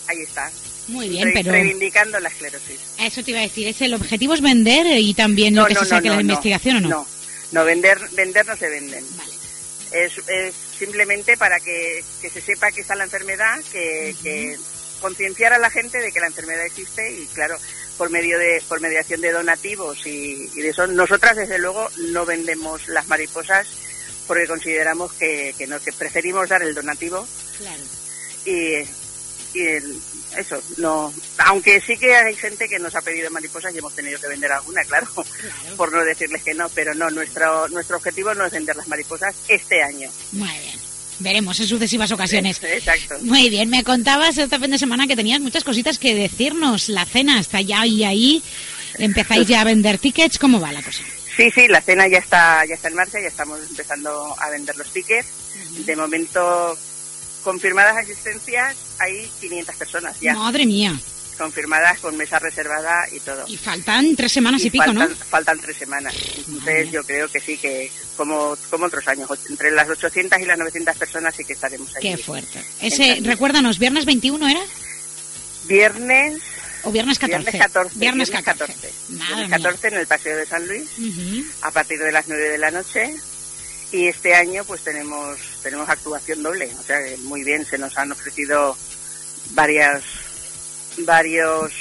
ahí está. Muy bien, pero Reivindicando la esclerosis. eso te iba a decir, ¿es el objetivo es vender y también lo que se saque de la investigación o no? No, no, vender, vender no se venden. Es, es simplemente para que, que se sepa que está la enfermedad, que, que concienciar a la gente de que la enfermedad existe y claro, por medio de por mediación de donativos y, y de eso, nosotras desde luego no vendemos las mariposas porque consideramos que, que no, que preferimos dar el donativo Claro. y, y el- eso, no, aunque sí que hay gente que nos ha pedido mariposas y hemos tenido que vender alguna, claro, por no decirles que no, pero no, nuestro, nuestro objetivo no es vender las mariposas este año. Muy bien. Veremos en sucesivas ocasiones. Exacto. Muy bien, me contabas este fin de semana que tenías muchas cositas que decirnos. La cena está ya y ahí. Empezáis ya a vender tickets. ¿Cómo va la cosa? Sí, sí, la cena ya está, ya está en marcha, ya estamos empezando a vender los tickets. De momento, confirmadas asistencias, hay 500 personas ya. Madre mía. Confirmadas con mesa reservada y todo. Y faltan tres semanas y, pico, faltan, ¿no? Faltan tres semanas. Entonces yo creo que sí, que como, como otros años, entre las 800 y las 900 personas sí que estaremos ahí. Qué fuerte. Ese, recuérdanos, ¿viernes 21 era? Viernes... ¿O viernes 14? Viernes 14. Viernes viernes 14. 14. Madre Viernes mía. 14 en el Paseo de San Luis, Ujú. a partir de las 9 de la noche. Y este año pues tenemos tenemos actuación doble. O sea, que muy bien, se nos han ofrecido varias varios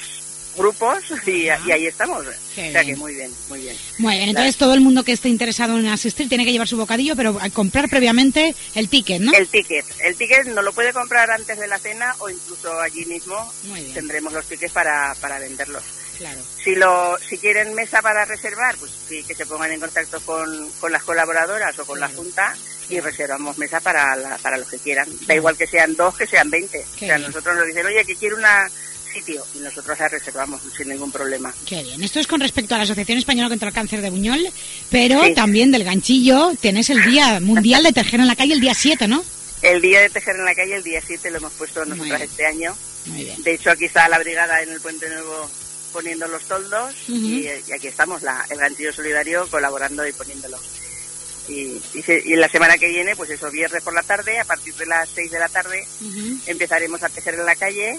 grupos y, y ahí estamos. Qué o sea bien. que muy bien, muy bien. Muy bien, entonces todo el mundo que esté interesado en asistir tiene que llevar su bocadillo, pero a comprar previamente el ticket, ¿no? El ticket. El ticket no lo puede comprar antes de la cena o incluso allí mismo tendremos los tickets para, para venderlos. Claro. Si lo si quieren mesa para reservar, pues sí, que se pongan en contacto con, con las colaboradoras o con la Junta y reservamos mesa para, la- para los que quieran. Da igual que sean dos, que sean veinte. O sea, bien. nosotros nos dicen, oye, que quiero una sitio y nosotros la reservamos sin ningún problema. Qué bien. Esto es con respecto a la Asociación Española contra el Cáncer de Buñol, pero Sí. también del ganchillo tienes el Día Mundial de Tejer en la Calle el día 7, ¿no? El día de tejer en la calle, el día 7, lo hemos puesto nosotras este año. Muy bien. De hecho, aquí está la brigada en el Puente Nuevo poniendo los toldos y, y aquí estamos, la, el Ganchillo Solidario, colaborando y poniéndolos. Y, y, se- y la semana que viene, pues eso, viernes por la tarde, a partir de las 6 de la tarde, empezaremos a tejer en la calle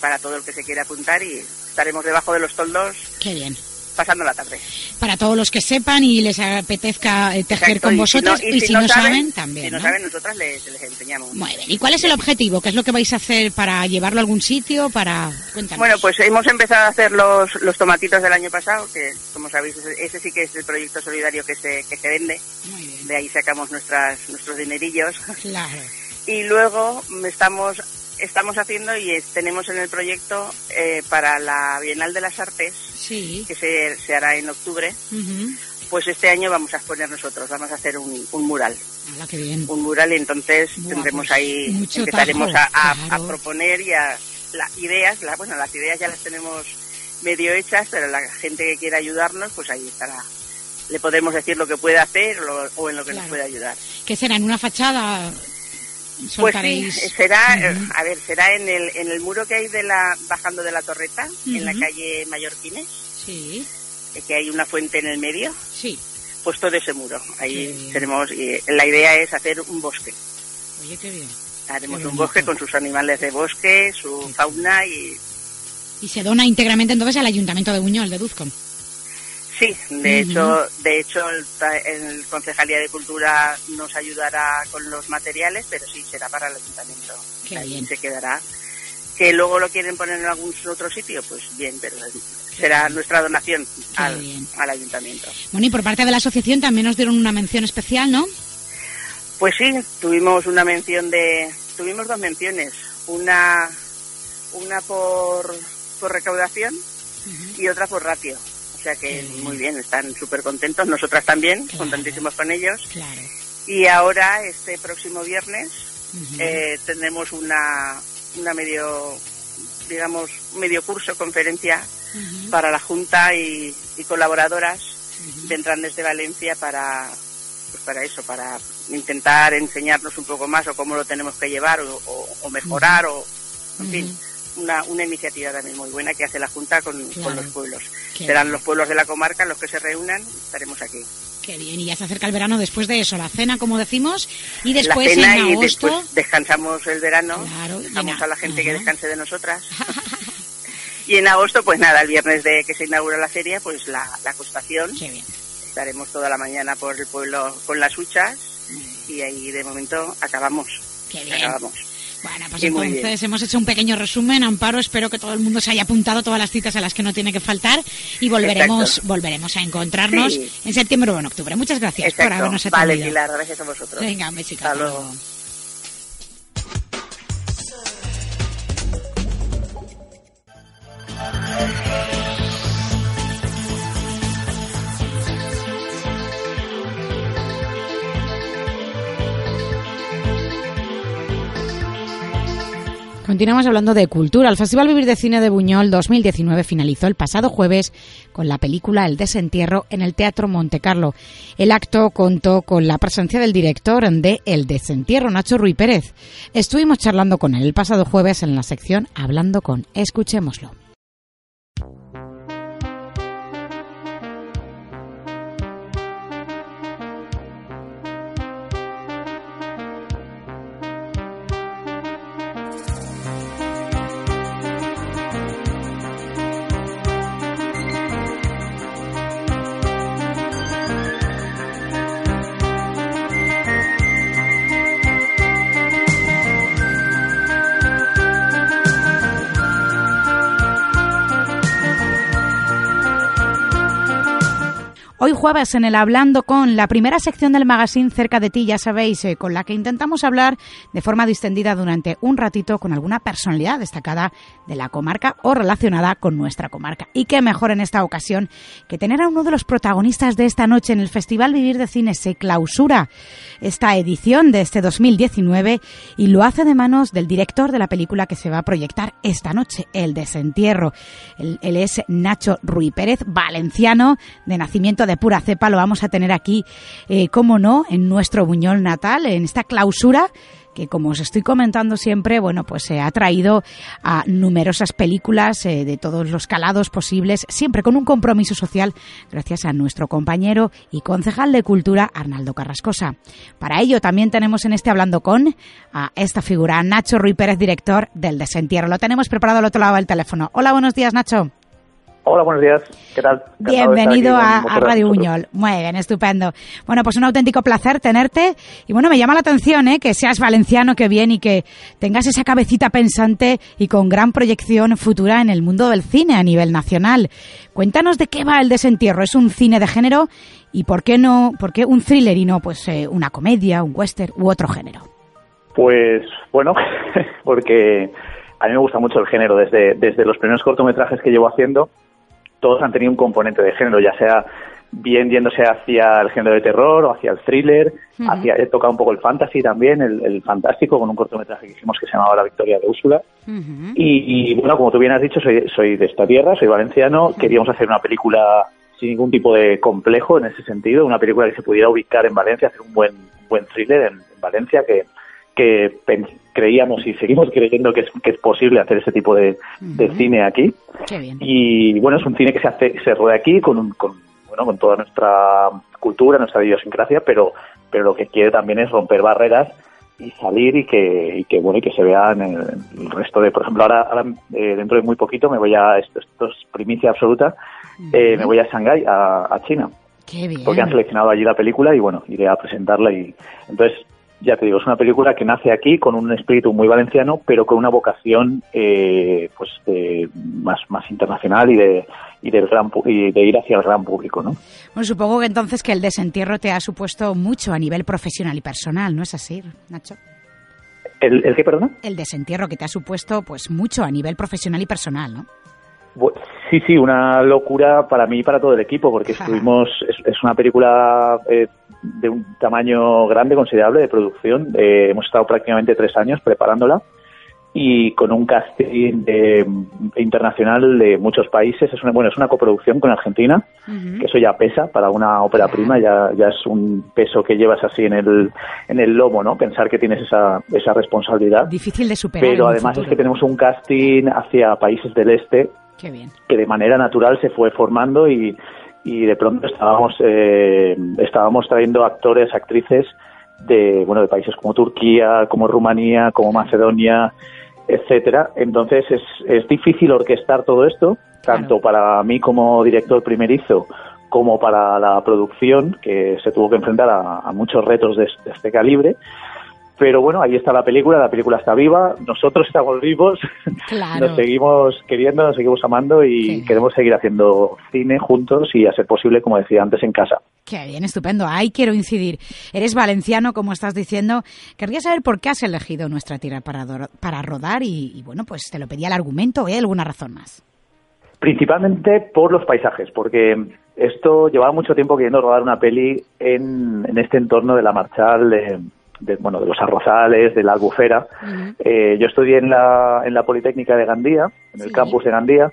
para todo el que se quiera apuntar y estaremos debajo de los toldos Qué bien. Pasando la tarde. Para todos los que sepan y les apetezca eh, tejer Exacto, con y si vosotros, no- y, si, no, saben, también. Si no, ¿no? saben, nosotras les, les enseñamos. Muy bien. ¿Y cuál es el objetivo? ¿Qué es lo que vais a hacer para llevarlo a algún sitio? Para Cuéntanos. Bueno, pues hemos empezado a hacer los, los tomatitos del año pasado, que como sabéis, ese, ese sí que es el proyecto solidario que se, que se vende. Muy bien. De ahí sacamos nuestras, nuestros dinerillos. Claro. Y luego estamos, estamos haciendo y es- tenemos en el proyecto eh, para la Bienal de las Artes, Sí. que se, se hará en octubre, pues este año vamos a exponer nosotros, vamos a hacer un, un mural. Hala, qué bien. Un mural y entonces Buah, tendremos pues, ahí, empezaremos tajo, a, a- claro. a proponer y a las ideas, la- bueno, las ideas ya las tenemos medio hechas, pero la gente que quiera ayudarnos, pues ahí estará. Le podemos decir lo que puede hacer o, lo- o en lo que nos puede ayudar. ¿Qué será? ¿En una fachada? Pues sí, será, a ver, será en el, en el muro que hay de la, bajando de la torreta, en la calle Mallorquines, Sí, eh, que hay una fuente en el medio, sí. pues todo ese muro. Ahí tenemos, y la idea es hacer un bosque. Oye, qué bien. Haremos Qué un bosque con sus animales de bosque, su fauna y Y se dona íntegramente entonces al Ayuntamiento de Buñol, de Duzcon. Sí, de hecho, de hecho el, el Concejalía de Cultura nos ayudará con los materiales, pero sí será para el ayuntamiento. Qué Ahí bien. se quedará. Que luego lo quieren poner en algún otro sitio, pues bien, pero será nuestra donación al, al ayuntamiento. Bueno, y por parte de la asociación también nos dieron una mención especial, ¿no? Pues sí, tuvimos una mención de, tuvimos dos menciones, una, una por, por recaudación y otra por ratio. O sea que muy bien, están súper contentos, nosotras también, contentísimos con ellos. Claro. Y ahora, este próximo viernes, Ujú. eh, tendremos una, una medio, digamos, medio curso, conferencia para la Junta y, y colaboradoras vendrán desde Valencia para, pues para eso, para intentar enseñarnos un poco más o cómo lo tenemos que llevar o, o- o mejorar o, en fin, una, una iniciativa también muy buena que hace la Junta con, Claro. con los pueblos. Qué Serán bien. los pueblos de la comarca los que se reúnan, estaremos aquí. Qué bien, y ya se acerca el verano después de eso, la cena, como decimos, y después la cena en y después descansamos el verano, Claro, dejamos a la gente que descanse de nosotras. y en agosto, pues nada, el viernes de que se inaugura la feria, pues la, la acostación. Qué bien. Estaremos toda la mañana por el pueblo con las huchas y ahí de momento acabamos. Qué bien. Acabamos. Bueno, pues entonces hemos hecho un pequeño resumen. Amparo, espero que todo el mundo se haya apuntado todas las citas a las que no tiene que faltar y volveremos Exacto. volveremos a encontrarnos Sí. en septiembre o en octubre. Muchas gracias por habernos Vale, atendido. Pilar, gracias a vosotros. Venga, un besito. Hasta luego. Continuamos hablando de cultura. El Festival Vivir de Cine de Buñol 2019 finalizó el pasado jueves con la película El Desentierro en el Teatro Montecarlo. El acto contó con la presencia del director de El Desentierro, Nacho Ruy Pérez. Estuvimos charlando con él el pasado jueves en la sección Hablando con. Escuchémoslo. Hoy jueves en el Hablando con la primera sección del magazine cerca de ti, ya sabéis, eh, con la que intentamos hablar de forma distendida durante un ratito con alguna personalidad destacada de la comarca o relacionada con nuestra comarca. Y qué mejor en esta ocasión que tener a uno de los protagonistas de esta noche en el Festival Vivir de Cine. Se clausura esta edición de este 2019 y lo hace de manos del director de la película que se va a proyectar esta noche, El Desentierro. Él, él es Nacho Ruy Pérez, valenciano, de nacimiento de pura cepa. Lo vamos a tener aquí, eh, como no, en nuestro Buñol natal, en esta clausura que como os estoy comentando siempre, bueno, pues se ha traído a numerosas películas eh, de todos los calados posibles, siempre con un compromiso social, gracias a nuestro compañero y concejal de Cultura, Arnaldo Carrascosa. Para ello también tenemos en este Hablando con a esta figura, Nacho Ruy Pérez, director del Desentierro. Lo tenemos preparado al otro lado del teléfono. Hola, buenos días, Nacho. Hola, buenos días. ¿Qué tal? Bienvenido a, a. Radio Buñol. Muy bien, estupendo. Bueno, pues un auténtico placer tenerte. Y bueno, me llama la atención ¿eh? que seas valenciano, que bien, y que tengas esa cabecita pensante y con gran proyección futura en el mundo del cine a nivel nacional. Cuéntanos de qué va el desentierro. ¿Es un cine de género? ¿Y por qué no, por qué un thriller y no pues eh, una comedia, un western u otro género? Pues bueno, porque a mí me gusta mucho el género. Desde, desde los primeros cortometrajes que llevo haciendo, todos han tenido un componente de género, ya sea bien yéndose hacia el género de terror o hacia el thriller, hacia, he tocado un poco el fantasy también, el, el fantástico, con un cortometraje que hicimos que se llamaba La Victoria de Úrsula. Y, y, bueno, como tú bien has dicho, soy, soy de esta tierra, soy valenciano. Queríamos hacer una película sin ningún tipo de complejo en ese sentido, una película que se pudiera ubicar en Valencia, hacer un buen, buen thriller en, en Valencia que, que creíamos y seguimos creyendo que es, que es posible hacer ese tipo de, de cine aquí. Qué bien. Y bueno, es un cine que se hace, se rueda aquí con, un- con, bueno, con toda nuestra cultura, nuestra idiosincrasia, pero, pero lo que quiere también es romper barreras y salir y que, y que bueno, y que se vean el, el resto de, por ejemplo, ahora, ahora, eh, dentro de muy poquito me voy a, esto, esto es primicia absoluta, eh, me voy a Shanghái, a, a China Qué bien. porque han seleccionado allí la película y bueno, iré a presentarla y entonces ya te digo, es una película que nace aquí con un espíritu muy valenciano, pero con una vocación eh, pues de- más más internacional y de y del gran y de ir hacia el gran público, ¿no? Bueno, supongo que entonces que el desentierro te ha supuesto mucho a nivel profesional y personal, ¿no es así, Nacho? ¿El, el qué, perdona? El desentierro que te ha supuesto pues mucho a nivel profesional y personal, ¿no? Bu- Sí, sí, una locura para mí y para todo el equipo, porque estuvimos, es, es una película eh, de un tamaño grande, considerable, de producción. Eh, hemos estado prácticamente tres años preparándola y con un casting de- internacional de muchos países. Es una, bueno, es una coproducción con Argentina, que eso ya pesa para una ópera prima, ya, ya es un peso que llevas así en el, en el lomo, ¿no? Pensar que tienes esa, esa responsabilidad. Difícil de superar. Pero además es que tenemos un casting hacia países del este Qué bien. que de manera natural se fue formando y, y de pronto estábamos eh, estábamos trayendo actores, actrices de bueno de países como Turquía, como Rumanía, como Macedonia, etcétera. Entonces es, es difícil orquestar todo esto, tanto para mí como director primerizo como para la producción, que se tuvo que enfrentar a, muchos retos de, este calibre. Pero bueno, ahí está la película, la película está viva, nosotros estamos vivos, nos seguimos queriendo, nos seguimos amando y queremos seguir haciendo cine juntos y a ser posible, como decía antes, en casa. Qué bien, estupendo. Ahí quiero incidir. Eres valenciano, como estás diciendo. Querría saber por qué has elegido nuestra tierra para, para rodar y, bueno, pues te lo pedía el argumento hay alguna razón más. Principalmente por los paisajes, porque esto llevaba mucho tiempo queriendo rodar una peli en, este entorno de la Marchal, de, bueno, de los arrozales, de la albufera. Eh, yo estudié en la, en la Politécnica de Gandía, en el campus de Gandía,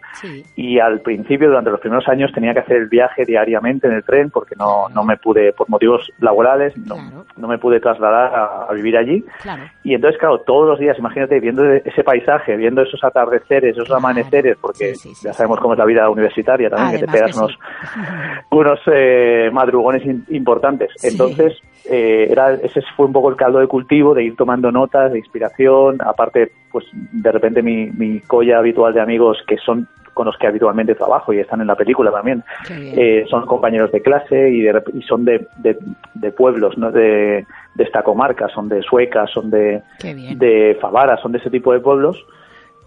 y al principio, durante los primeros años, tenía que hacer el viaje diariamente en el tren porque no, no me pude, por motivos laborales, no, no me pude trasladar a, vivir allí. Y entonces, claro, todos los días, imagínate, viendo ese paisaje, viendo esos atardeceres, esos amaneceres, porque ya sabemos cómo es la vida universitaria también, que te pegas unos, unos eh, madrugones importantes. Entonces, eh, era, ese fue un poco el caldo de cultivo de ir tomando notas de inspiración, aparte, pues de repente mi, mi colla habitual de amigos que son con los que habitualmente trabajo y están en la película también, eh, son compañeros de clase y, y son de, de, pueblos, ¿no? De, de, esta comarca, son de Sueca, son de, de Favara, son de ese tipo de pueblos.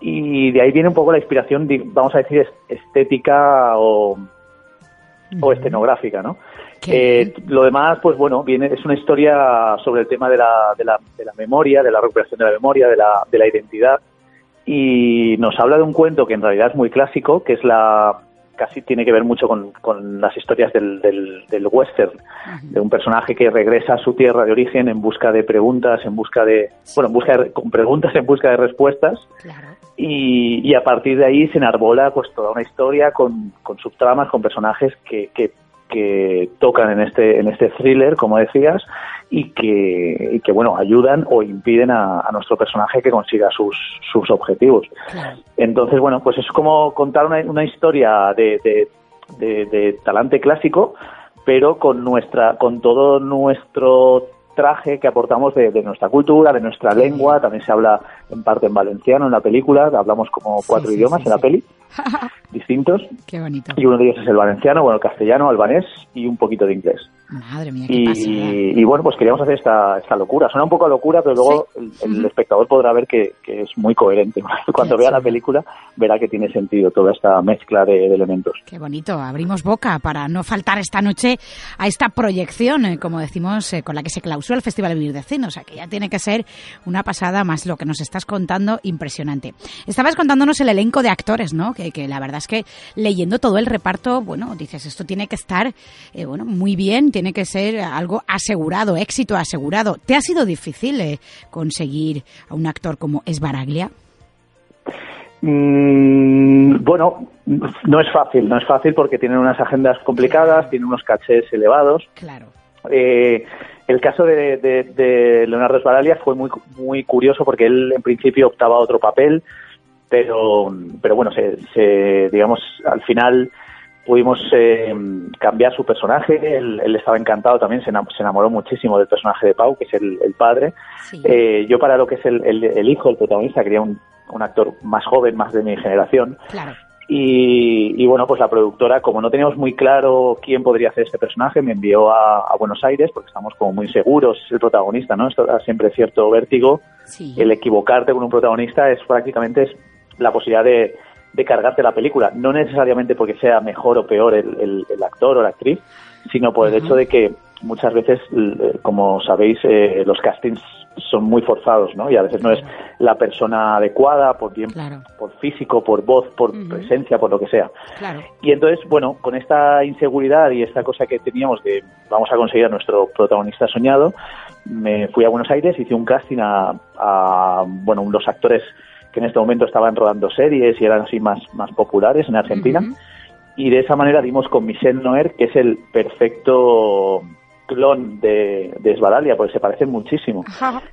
Y de ahí viene un poco la inspiración, vamos a decir, estética o, o escenográfica, ¿no? Eh, lo demás, pues bueno, viene es una historia sobre el tema de la, de la, de la memoria, de la recuperación de la memoria, de la, de la identidad, y nos habla de un cuento que en realidad es muy clásico, que es la casi tiene que ver mucho con, con las historias del, del, western, de un personaje que regresa a su tierra de origen en busca de preguntas, en busca de, bueno, en busca con preguntas, en busca de respuestas, y, y, a partir de ahí se enarbola pues toda una historia con, con subtramas, con personajes que, que que tocan en este en este thriller, como decías, y que, que bueno ayudan o impiden a, nuestro personaje que consiga sus, sus objetivos. Entonces, bueno, pues es como contar una, una historia de, de, de, talante clásico, pero con nuestra con todo nuestro traje que aportamos de, nuestra cultura, de nuestra lengua, también se habla en parte en valenciano en la película, hablamos como cuatro idiomas en la peli, distintos. Qué bonito. Y uno de ellos es el valenciano, bueno, el castellano, albanés y un poquito de inglés. Madre mía, y, y, bueno, pues queríamos hacer esta, esta locura. Suena un poco a locura, pero luego el, espectador podrá ver que, es muy coherente. Cuando vea la película, verá que tiene sentido toda esta mezcla de, elementos. Qué bonito. Abrimos boca para no faltar esta noche a esta proyección, eh, como decimos, eh, con la que se clausura el Festival de Vivir de Cine. O sea, que ya tiene que ser una pasada más lo que nos estás contando, impresionante. Estabas contándonos el elenco de actores, ¿no? Que, que la verdad es que leyendo todo el reparto, bueno, dices, esto tiene que estar, eh, bueno, muy bien, tiene que ser algo asegurado, éxito asegurado. ¿Te ha sido difícil eh, conseguir a un actor como Esbaraglia? Mm, bueno, no es fácil, no es fácil porque tienen unas agendas complicadas, tienen unos cachés elevados. Claro. Eh, el caso de, Leonardo Esbaraglia fue muy, muy curioso porque él en principio optaba a otro papel, pero, pero bueno, se digamos, al final pudimos eh, cambiar su personaje, él, estaba encantado también, se enamoró muchísimo del personaje de Pau, que es el, padre. Eh, yo para lo que es el, hijo, el protagonista, quería un, actor más joven, más de mi generación. Y, bueno, pues la productora, como no teníamos muy claro quién podría hacer este personaje, me envió a, Buenos Aires, porque estamos como muy seguros, es el protagonista, ¿no? Esto da siempre cierto vértigo. El equivocarte con un protagonista es prácticamente es la posibilidad de de cargarte la película, no necesariamente porque sea mejor o peor el, el, actor o la actriz, sino por el hecho de que muchas veces, como sabéis, eh, los castings son muy forzados, ¿no? Y a veces no es la persona adecuada por bien, por físico, por voz, por presencia, por lo que sea. Y entonces, bueno, con esta inseguridad y esta cosa que teníamos de vamos a conseguir a nuestro protagonista soñado, me fui a Buenos Aires, hice un casting a, a bueno, los actores que en este momento estaban rodando series y eran así más, más populares en Argentina. Y de esa manera dimos con Michel Noer, que es el perfecto clon de, de Esbadalia, porque se parecen muchísimo.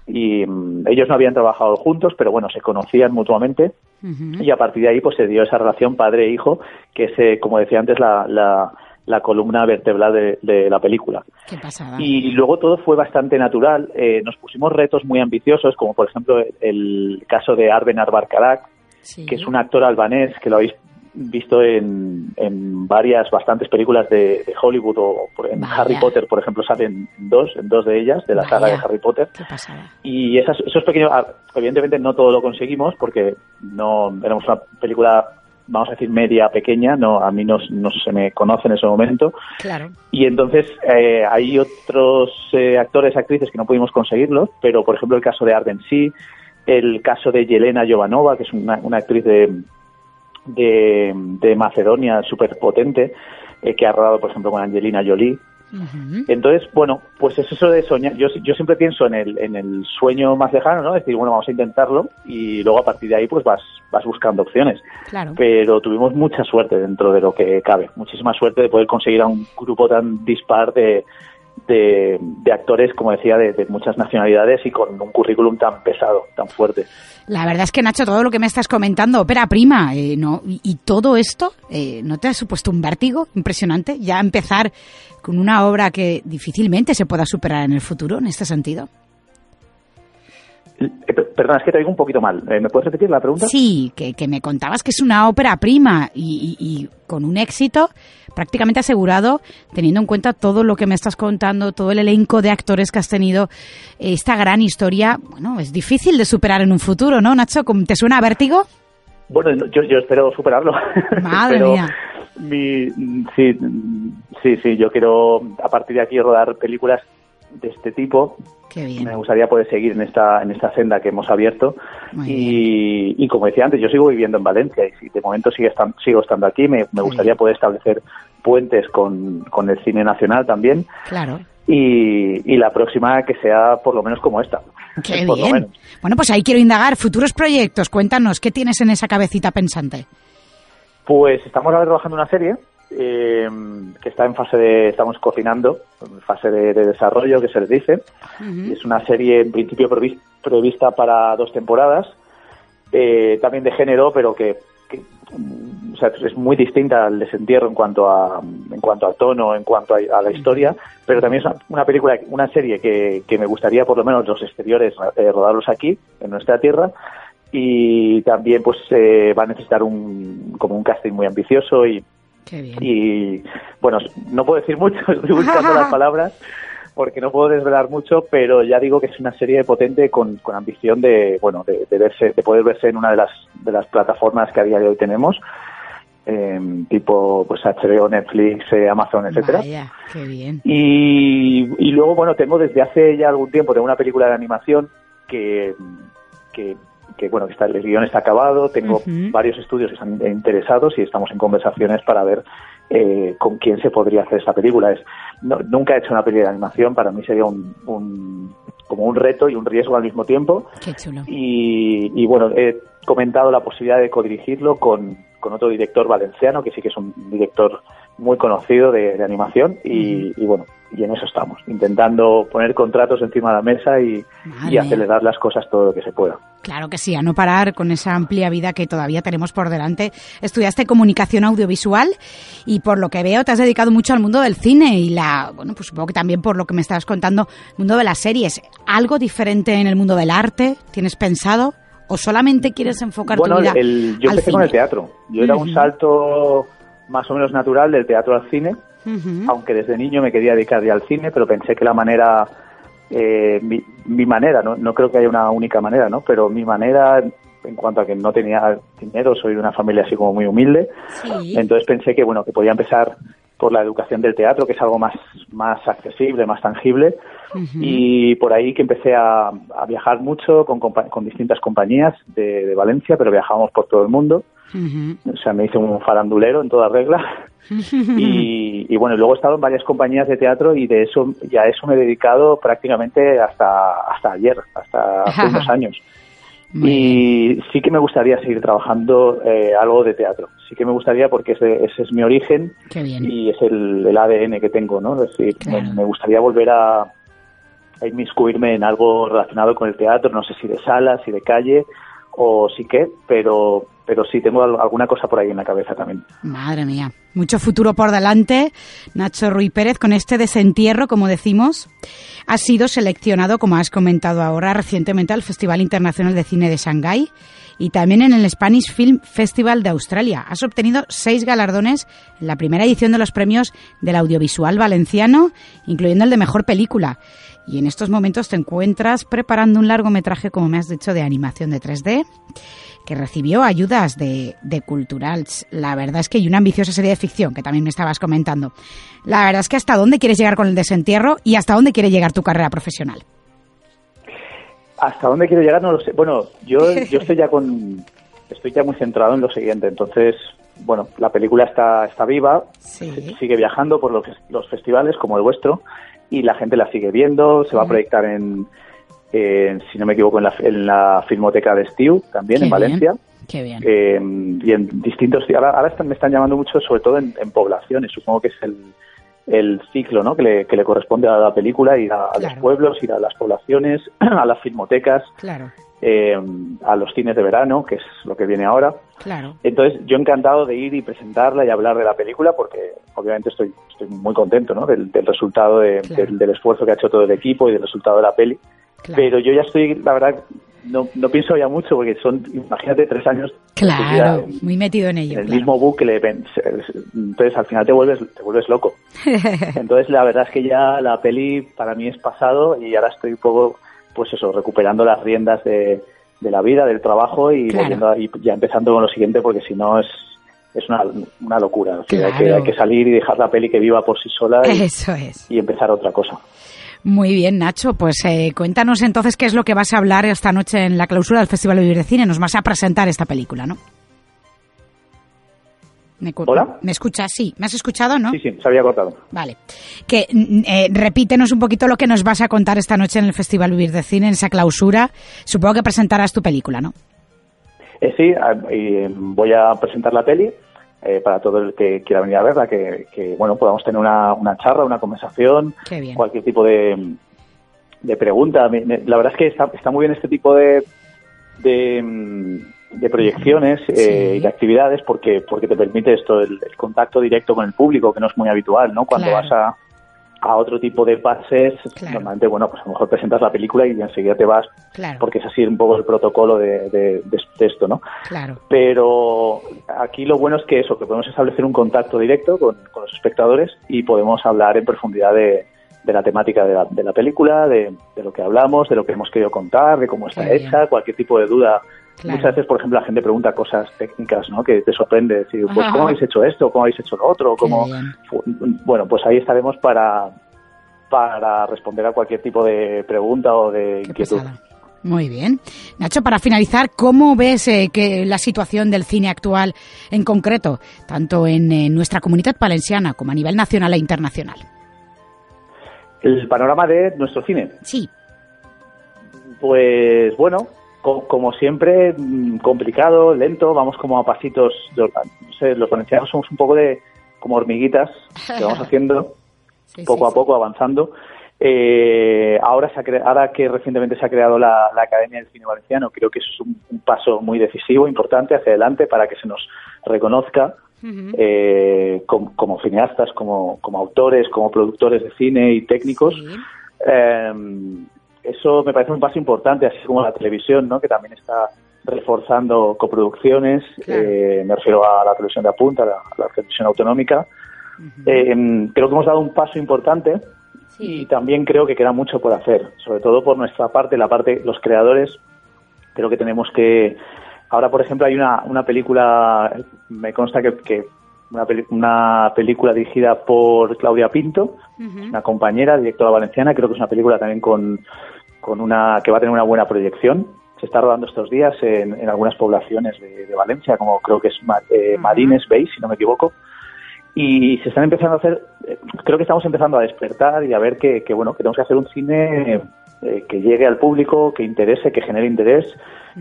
Y mm, ellos no habían trabajado juntos, pero bueno, se conocían mutuamente. Y a partir de ahí pues se dio esa relación padre-hijo, que es, eh, como decía antes, la, la, la columna vertebral de, la película. Qué pasada. Y luego todo fue bastante natural. Eh, nos pusimos retos muy ambiciosos, como por ejemplo el caso de Arben Arbarkarak, que es un actor albanés que lo habéis visto en, en varias, bastantes películas de, Hollywood o en Harry Potter, por ejemplo, salen dos, en dos de ellas, de la saga de Harry Potter. Y esas, esos pequeños, ah, evidentemente no todo lo conseguimos porque no éramos una película vamos a decir, media, pequeña, no a mí no, no se me conoce en ese momento. Claro. Y entonces eh, hay otros eh, actores, actrices que no pudimos conseguirlos, pero por ejemplo el caso de Arden sí, el caso de Yelena Jovanova, que es una, una actriz de, de, de Macedonia súper potente, eh, que ha rodado, por ejemplo, con Angelina Jolie. Entonces, bueno, pues es eso de soñar. Yo, yo siempre pienso en el, en el sueño más lejano, ¿no? Decir, bueno, vamos a intentarlo y luego a partir de ahí pues vas, vas buscando opciones. Claro. Pero tuvimos mucha suerte dentro de lo que cabe, muchísima suerte de poder conseguir a un grupo tan dispar de, de, actores, como decía, de, muchas nacionalidades y con un currículum tan pesado, tan fuerte. La verdad es que, Nacho, todo lo que me estás comentando, ópera prima, eh, ¿no? Y, todo esto, eh, ¿no te ha supuesto un vértigo impresionante? Ya empezar con una obra que difícilmente se pueda superar en el futuro, en este sentido. Eh, perdona, es que te oigo un poquito mal. Eh, ¿Me puedes repetir la pregunta? Sí, que, me contabas que es una ópera prima y, con un éxito prácticamente asegurado, teniendo en cuenta todo lo que me estás contando, todo el elenco de actores que has tenido, esta gran historia, bueno, es difícil de superar en un futuro, ¿no, Nacho? ¿Te suena a vértigo? Bueno, yo, espero superarlo. Madre mía. sí, sí, sí, yo quiero a partir de aquí rodar películas de este tipo. Me gustaría poder seguir en esta, en esta senda que hemos abierto. Y, como decía antes, yo sigo viviendo en Valencia y de momento sigue sigo estando aquí, me, gustaría poder establecer puentes con, con, el cine nacional también. Claro. Y, la próxima que sea por lo menos como esta. Qué bien. Bueno, pues ahí quiero indagar. Futuros proyectos, cuéntanos, ¿qué tienes en esa cabecita pensante? Pues estamos ahora trabajando una serie eh, que está en fase de, estamos cocinando, en fase de, desarrollo, que se les dice. Es una serie en principio prevista para dos temporadas, eh, también de género, pero que, es muy distinta al desentierro en cuanto a en cuanto a tono, en cuanto a, la historia, pero también es una, película, una serie que, que, me gustaría por lo menos los exteriores eh, rodarlos aquí, en nuestra tierra, y también pues eh, va a necesitar un como un casting muy ambicioso y y bueno, no puedo decir mucho, estoy buscando las palabras porque no puedo desvelar mucho, pero ya digo que es una serie potente con, con ambición de bueno de, verse, de poder verse en una de las de las plataformas que a día de hoy tenemos. Em, tipo pues HBO, Netflix, eh, Amazon, etcétera. Y, y luego bueno tengo desde hace ya algún tiempo tengo una película de animación que, que que bueno, que está, el guion está acabado, tengo varios estudios que están interesados y estamos en conversaciones para ver eh, con quién se podría hacer esta película. Es, nunca he hecho una película de animación, para mí sería un, como un reto y un riesgo al mismo tiempo. Y, y bueno, he comentado la posibilidad de codirigirlo con, con otro director valenciano, que sí que es un director muy conocido de, animación y, bueno, y en eso estamos, intentando poner contratos encima de la mesa y, acelerar las cosas todo lo que se pueda. Claro que sí, a no parar con esa amplia vida que todavía tenemos por delante. Estudiaste comunicación audiovisual y por lo que veo te has dedicado mucho al mundo del cine y la, bueno, pues supongo que también por lo que me estabas contando, mundo de las series. ¿Algo diferente en el mundo del arte? ¿Tienes pensado? ¿O solamente quieres enfocar tu vida yo empecé con el teatro. Yo era un salto más o menos natural del teatro al cine, aunque desde niño me quería dedicar ya al cine, pero pensé que la manera, eh, mi, manera, ¿no? no creo que haya una única manera, ¿no? pero mi manera en cuanto a que no tenía dinero, soy de una familia así como muy humilde, entonces pensé que bueno que podía empezar por la educación del teatro, que es algo más, más accesible, más tangible, y por ahí que empecé a, viajar mucho con, con distintas compañías de, de, Valencia, pero viajábamos por todo el mundo. O sea, me hice un farandulero en toda regla. Y, bueno, luego he estado en varias compañías de teatro y de eso, ya eso me he dedicado prácticamente hasta, hasta ayer, hasta hace unos años. y sí que me gustaría seguir trabajando eh, algo de teatro. Sí que me gustaría porque ese, ese es mi origen y es el, el, ADN que tengo, ¿no? Es decir, me, gustaría volver a, a inmiscuirme en algo relacionado con el teatro, no sé si de sala, si de calle, o sí que, pero, pero sí tengo alguna cosa por ahí en la cabeza también. Madre mía, mucho futuro por delante. Nacho Ruiz Pérez, con este desentierro, como decimos, ha sido seleccionado, como has comentado ahora, recientemente al Festival Internacional de Cine de Shanghái y también en el Spanish Film Festival de Australia. Has obtenido seis galardones en la primera edición de los premios del audiovisual valenciano, incluyendo el de Mejor Película. Y en estos momentos te encuentras preparando un largometraje, como me has dicho, de animación de 3D que recibió ayudas de, de Culturals. La verdad es que hay una ambiciosa serie de ficción que también me estabas comentando. La verdad es que hasta dónde quieres llegar con el desentierro y hasta dónde quiere llegar tu carrera profesional. Hasta dónde quiero llegar no lo sé. Bueno, yo, yo estoy ya con estoy ya muy centrado en lo siguiente. Entonces, bueno, la película está está viva, sigue viajando por los, los festivales como el vuestro y la gente la sigue viendo. Se va a proyectar en si no me equivoco, en la, en la Filmoteca de Stiu, también en Valencia. Qué bien. Eh, y en distintos. Ahora, ahora me están llamando mucho, sobre todo en, poblaciones. Supongo que es el, el ciclo ¿no? que, le, que le corresponde a la película, ir a, los pueblos, ir a las poblaciones, a las filmotecas, claro. eh, a los cines de verano, que es lo que viene ahora. Claro. Entonces, yo encantado de ir y presentarla y hablar de la película, porque obviamente estoy, estoy muy contento ¿no? del, del resultado, de, del, del esfuerzo que ha hecho todo el equipo y del resultado de la peli. Pero yo ya estoy, la verdad, no, no pienso ya mucho porque son, imagínate, tres años. Claro, muy metido en ello. En el mismo bucle, entonces al final te vuelves, te vuelves loco. entonces la verdad es que ya la peli para mí es pasado y ahora estoy un poco, pues eso, recuperando las riendas de, de la vida, del trabajo y, volviendo y ya empezando con lo siguiente porque si no es es una, una locura. hay, que, hay que salir y dejar la peli que viva por sí sola y, Eso es. y empezar otra cosa. Muy bien, Nacho. Pues eh, cuéntanos entonces qué es lo que vas a hablar esta noche en la clausura del Festival de Vivir de Cine. Nos vas a presentar esta película, ¿no? ¿Me, ¿Hola? ¿Me escuchas? Sí. ¿Me has escuchado, no? Sí, sí, se había cortado. Vale. Que mm, eh, repítenos un poquito lo que nos vas a contar esta noche en el Festival Vivir de Cine, en esa clausura. Supongo que presentarás tu película, ¿no? Eh, sí, voy a presentar la peli eh, para todo el que quiera venir a verla, que, que bueno, podamos tener una, una charla, una conversación, cualquier tipo de, de pregunta. la verdad es que está, está muy bien este tipo de, de, de proyecciones eh, y de actividades porque, porque te permite esto, el, contacto directo con el público, que no es muy habitual, ¿no? Cuando vas a a otro tipo de pases, normalmente, bueno, pues a lo mejor presentas la película y enseguida te vas, porque es así un poco el protocolo de, de, esto, ¿no? Claro. Pero aquí lo bueno es que eso, que podemos establecer un contacto directo con, los espectadores y podemos hablar en profundidad de, de la temática de la, de la película, de, lo que hablamos, de lo que hemos querido contar, de cómo está hecha, cualquier tipo de duda Muchas veces, por ejemplo, la gente pregunta cosas técnicas, ¿no? Que te sorprende. Decir, pues, ¿cómo habéis hecho esto? ¿Cómo habéis hecho lo otro? ¿Cómo... Bueno, pues ahí estaremos para, para responder a cualquier tipo de pregunta o de inquietud. Muy bien. Nacho, para finalizar, ¿cómo ves eh, que la situación del cine actual en concreto, tanto en, en nuestra comunidad valenciana como a nivel nacional e internacional? El panorama de nuestro cine. Sí. Pues bueno, como siempre, mm, complicado, lento, vamos como a pasitos, no sé, los valencianos somos un poco de como hormiguitas que vamos haciendo poco a poco, avanzando. Eh, ahora, se ahora que recientemente se ha creado la, Academia del Cine Valenciano, creo que eso es un, paso muy decisivo, importante hacia adelante para que se nos reconozca eh, como, cineastas, como, como autores, como productores de cine y técnicos. Eh, eso me parece un paso importante, así como la televisión, ¿no? que también está reforzando coproducciones, eh, me refiero a la televisión de apunta, a la, televisión autonómica. Eh, creo que hemos dado un paso importante y también creo que queda mucho por hacer, sobre todo por nuestra parte, la parte, los creadores, creo que tenemos que... Ahora, por ejemplo, hay una, una película, me consta que, que una, una, película dirigida por Claudia Pinto, una compañera, directora valenciana, creo que es una película también con, con una que va a tener una buena proyección. Se está rodando estos días en, en algunas poblaciones de, Valencia, como creo que es eh, Marines Bay, si no me equivoco. Y se están empezando a hacer, eh, creo que estamos empezando a despertar y a ver que, que bueno, que tenemos que hacer un cine eh, que llegue al público, que interese, que genere interés,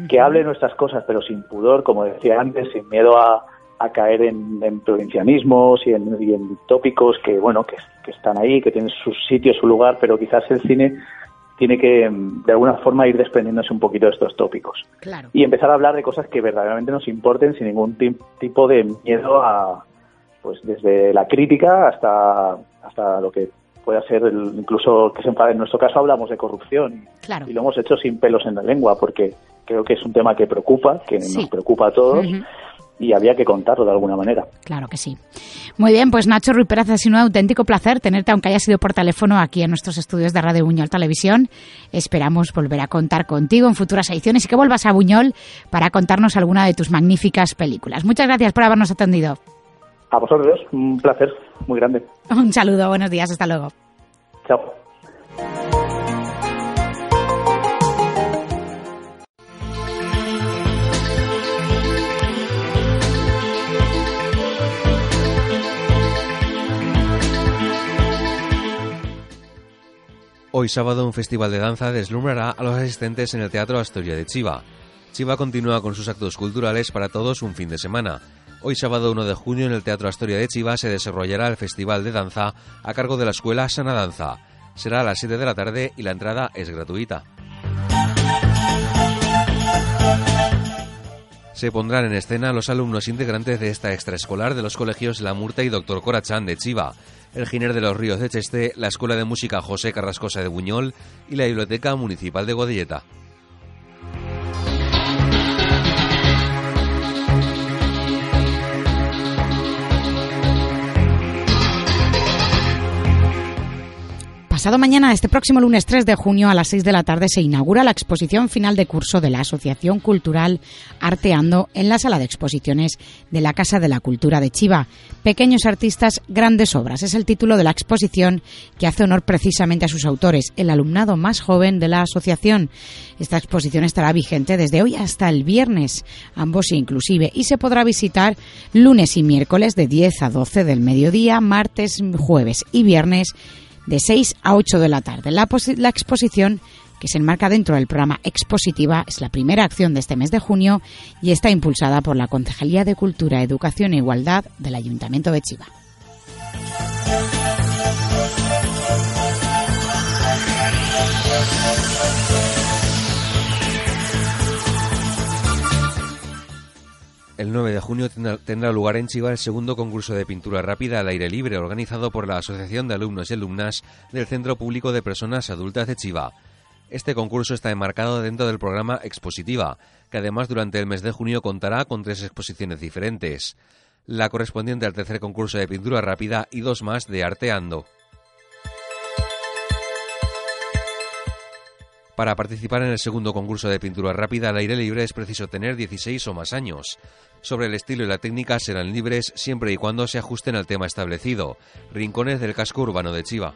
que hable nuestras cosas, pero sin pudor, como decía antes, sin miedo a, a caer en, en provincianismos y en, y tópicos que, bueno, que, que, están ahí, que tienen su sitio, su lugar, pero quizás el cine tiene que, de alguna forma, ir desprendiéndose un poquito de estos tópicos. Claro. Y empezar a hablar de cosas que verdaderamente nos importen sin ningún tipo de miedo a, pues desde la crítica hasta, hasta lo que pueda ser incluso que se enfade. En nuestro caso hablamos de corrupción y lo hemos hecho sin pelos en la lengua porque creo que es un tema que preocupa, que nos preocupa a todos y había que contarlo de alguna manera. Claro que sí. Muy bien, pues Nacho Ruiz Pérez, ha sido un auténtico placer tenerte, aunque haya sido por teléfono, aquí en nuestros estudios de Radio Buñol Televisión. Esperamos volver a contar contigo en futuras ediciones y que vuelvas a Buñol para contarnos alguna de tus magníficas películas. Muchas gracias por habernos atendido. A vosotros, un placer muy grande. Un saludo, buenos días, hasta luego. Chao. Hoy sábado un festival de danza deslumbrará a los asistentes en el Teatro Astoria de Chiva. Chiva continúa con sus actos culturales para todos un fin de semana. Hoy sábado 1 de junio en el Teatro Astoria de Chiva se desarrollará el Festival de Danza a cargo de la Escuela Sana Danza. Será a las 7 de la tarde y la entrada es gratuita. Se pondrán en escena los alumnos integrantes de esta extraescolar de los colegios La Murta y Doctor Corachán de Chiva el Giner de los Ríos de Cheste, la Escuela de Música José Carrascosa de Buñol y la Biblioteca Municipal de Godelleta. Pasado mañana, este próximo lunes 3 de junio a las 6 de la tarde, se inaugura la exposición final de curso de la Asociación Cultural Arteando en la sala de exposiciones de la Casa de la Cultura de Chiva. Pequeños artistas, grandes obras. Es el título de la exposición que hace honor precisamente a sus autores, el alumnado más joven de la asociación. Esta exposición estará vigente desde hoy hasta el viernes, ambos inclusive, y se podrá visitar lunes y miércoles de 10 a 12 del mediodía, martes, jueves y viernes de 6 a 8 de la tarde. La, la exposición que se enmarca dentro del programa Expositiva, es la primera acción de este mes de junio y está impulsada por la Concejalía de Cultura, Educación e Igualdad del Ayuntamiento de Chiva. El 9 de junio tendrá lugar en Chiva el segundo concurso de pintura rápida al aire libre organizado por la Asociación de Alumnos y Alumnas del Centro Público de Personas Adultas de Chiva. Este concurso está enmarcado dentro del programa Expositiva, que además durante el mes de junio contará con tres exposiciones diferentes. La correspondiente al tercer concurso de pintura rápida y dos más de Arteando. Para participar en el segundo concurso de pintura rápida al aire libre es preciso tener 16 o más años. Sobre el estilo y la técnica serán libres siempre y cuando se ajusten al tema establecido. Rincones del casco urbano de Chiva.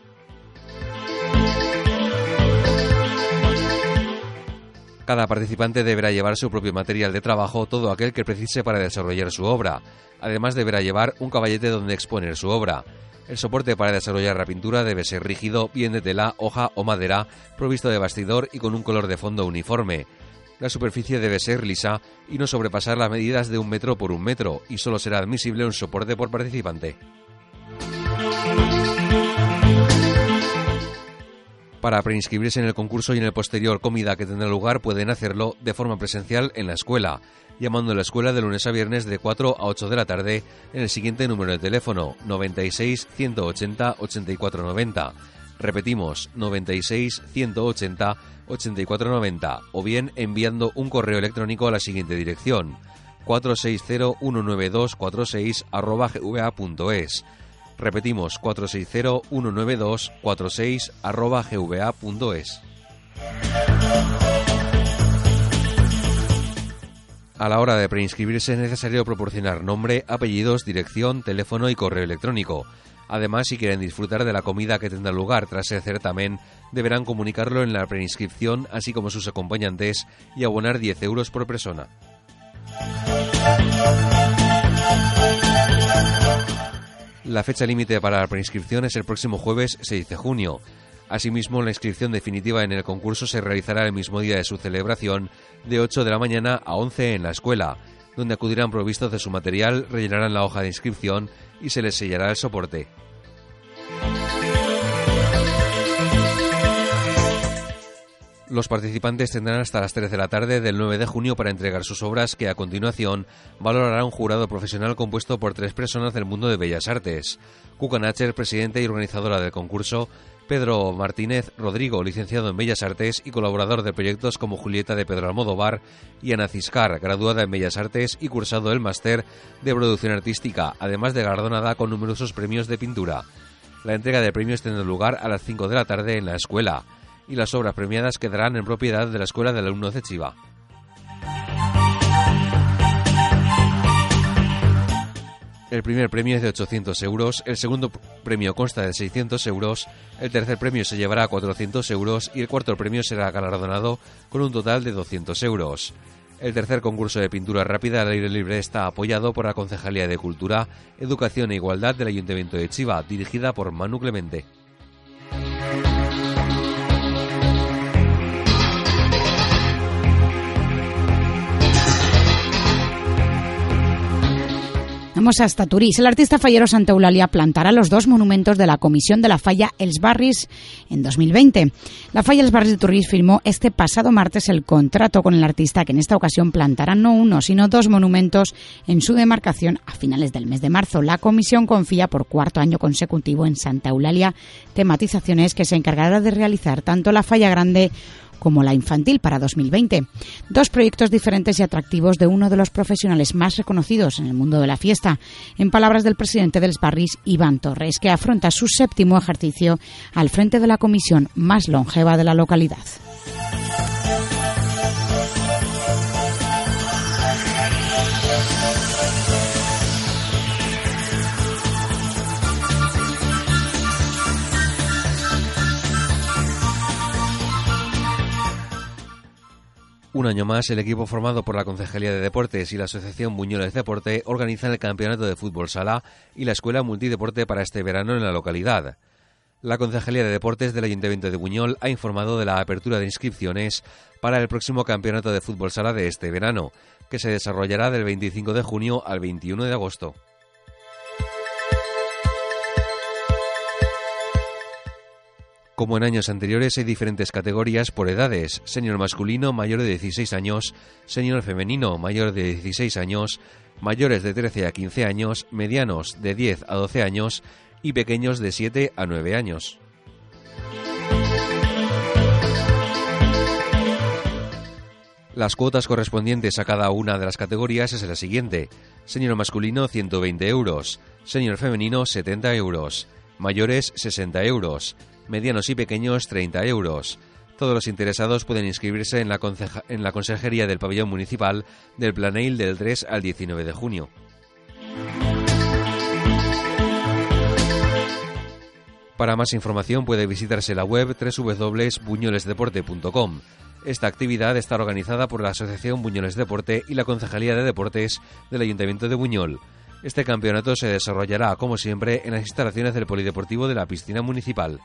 Cada participante deberá llevar su propio material de trabajo, todo aquel que precise para desarrollar su obra. Además deberá llevar un caballete donde exponer su obra. El soporte para desarrollar la pintura debe ser rígido, bien de tela, hoja o madera, provisto de bastidor y con un color de fondo uniforme. La superficie debe ser lisa y no sobrepasar las medidas de un metro por un metro y solo será admisible un soporte por participante. Para preinscribirse en el concurso y en el posterior comida que tendrá lugar pueden hacerlo de forma presencial en la escuela, llamando a la escuela de lunes a viernes de 4 a 8 de la tarde en el siguiente número de teléfono 96 180 8490. Repetimos 96 180 8490 o bien enviando un correo electrónico a la siguiente dirección 460 192 46 gva.es Repetimos 460-192-46 A la hora de preinscribirse es necesario proporcionar nombre, apellidos, dirección, teléfono y correo electrónico. Además, si quieren disfrutar de la comida que tendrá lugar tras el certamen, deberán comunicarlo en la preinscripción, así como sus acompañantes, y abonar 10 euros por persona. La fecha límite para la preinscripción es el próximo jueves 6 de junio. Asimismo, la inscripción definitiva en el concurso se realizará el mismo día de su celebración, de 8 de la mañana a 11 en la escuela, donde acudirán provistos de su material, rellenarán la hoja de inscripción y se les sellará el soporte. Los participantes tendrán hasta las 3 de la tarde del 9 de junio para entregar sus obras que a continuación valorará un jurado profesional compuesto por tres personas del mundo de bellas artes. Cuca Nacher, presidente y organizadora del concurso, Pedro Martínez Rodrigo, licenciado en Bellas Artes y colaborador de proyectos como Julieta de Pedro Almodóvar, y Ana Ciscar, graduada en Bellas Artes y cursado el máster de producción artística, además de galardonada con numerosos premios de pintura. La entrega de premios tendrá lugar a las 5 de la tarde en la escuela y las obras premiadas quedarán en propiedad de la Escuela de Alumnos de Chiva. El primer premio es de 800 euros, el segundo premio consta de 600 euros, el tercer premio se llevará a 400 euros y el cuarto premio será galardonado con un total de 200 euros. El tercer concurso de pintura rápida al aire libre está apoyado por la Concejalía de Cultura, Educación e Igualdad del Ayuntamiento de Chiva, dirigida por Manu Clemente. Vamos hasta Turís. El artista fallero Santa Eulalia plantará los dos monumentos de la Comisión de la Falla Els Barris en 2020. La Falla Els Barris de Turís firmó este pasado martes el contrato con el artista que en esta ocasión plantará no uno, sino dos monumentos en su demarcación a finales del mes de marzo. La comisión confía por cuarto año consecutivo en Santa Eulalia tematizaciones que se encargará de realizar tanto la Falla Grande como la infantil para 2020. Dos proyectos diferentes y atractivos de uno de los profesionales más reconocidos en el mundo de la fiesta. En palabras del presidente del Barris, Iván Torres, que afronta su séptimo ejercicio al frente de la comisión más longeva de la localidad. Un año más, el equipo formado por la Concejalía de Deportes y la Asociación Buñoles Deporte organizan el Campeonato de Fútbol Sala y la Escuela Multideporte para este verano en la localidad. La Concejalía de Deportes del Ayuntamiento de Buñol ha informado de la apertura de inscripciones para el próximo Campeonato de Fútbol Sala de este verano, que se desarrollará del 25 de junio al 21 de agosto. Como en años anteriores hay diferentes categorías por edades, senior masculino mayor de 16 años, senior femenino mayor de 16 años, mayores de 13 a 15 años, medianos de 10 a 12 años. Y pequeños de 7 a 9 años. Las cuotas correspondientes a cada una de las categorías es la siguiente. Senior masculino 120 euros, senior femenino 70 euros, mayores 60 euros, medianos y pequeños 30 euros. Todos los interesados pueden inscribirse en la, Consejería del Pabellón Municipal del Planeil del 3 al 19 de junio. Para más información puede visitarse la web www.buñolesdeporte.com. Esta actividad está organizada por la Asociación Buñoles Deporte y la Concejalía de Deportes del Ayuntamiento de Buñol. Este campeonato se desarrollará, como siempre, en las instalaciones del Polideportivo de la Piscina Municipal.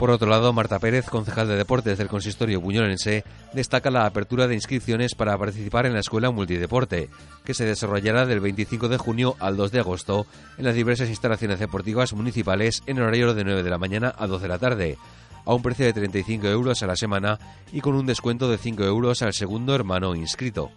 Por otro lado, Marta Pérez, concejal de deportes del consistorio buñolense, destaca la apertura de inscripciones para participar en la Escuela Multideporte, que se desarrollará del 25 de junio al 2 de agosto en las diversas instalaciones deportivas municipales en horario de 9 de la mañana a 12 de la tarde, a un precio de 35 euros a la semana y con un descuento de 5 euros al segundo hermano inscrito.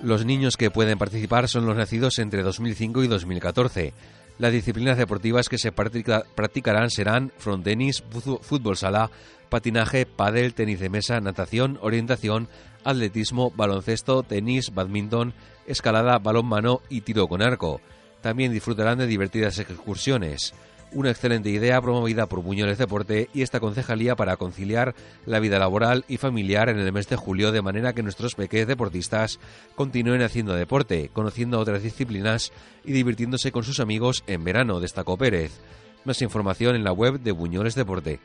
Los niños que pueden participar son los nacidos entre 2005 y 2014. Las disciplinas deportivas que se practicarán serán frontenis, fútbol sala, patinaje, pádel, tenis de mesa, natación, orientación, atletismo, baloncesto, tenis, badminton, escalada, balón mano y tiro con arco. También disfrutarán de divertidas excursiones una excelente idea promovida por Buñoles Deporte y esta concejalía para conciliar la vida laboral y familiar en el mes de julio de manera que nuestros pequeños deportistas continúen haciendo deporte, conociendo otras disciplinas y divirtiéndose con sus amigos en verano, destacó Pérez. Más información en la web de Buñoles Deporte.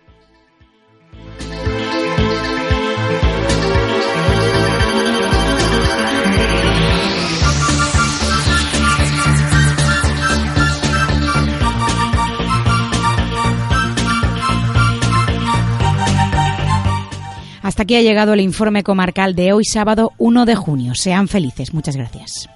Hasta aquí ha llegado el informe comarcal de hoy sábado 1 de junio. Sean felices. Muchas gracias.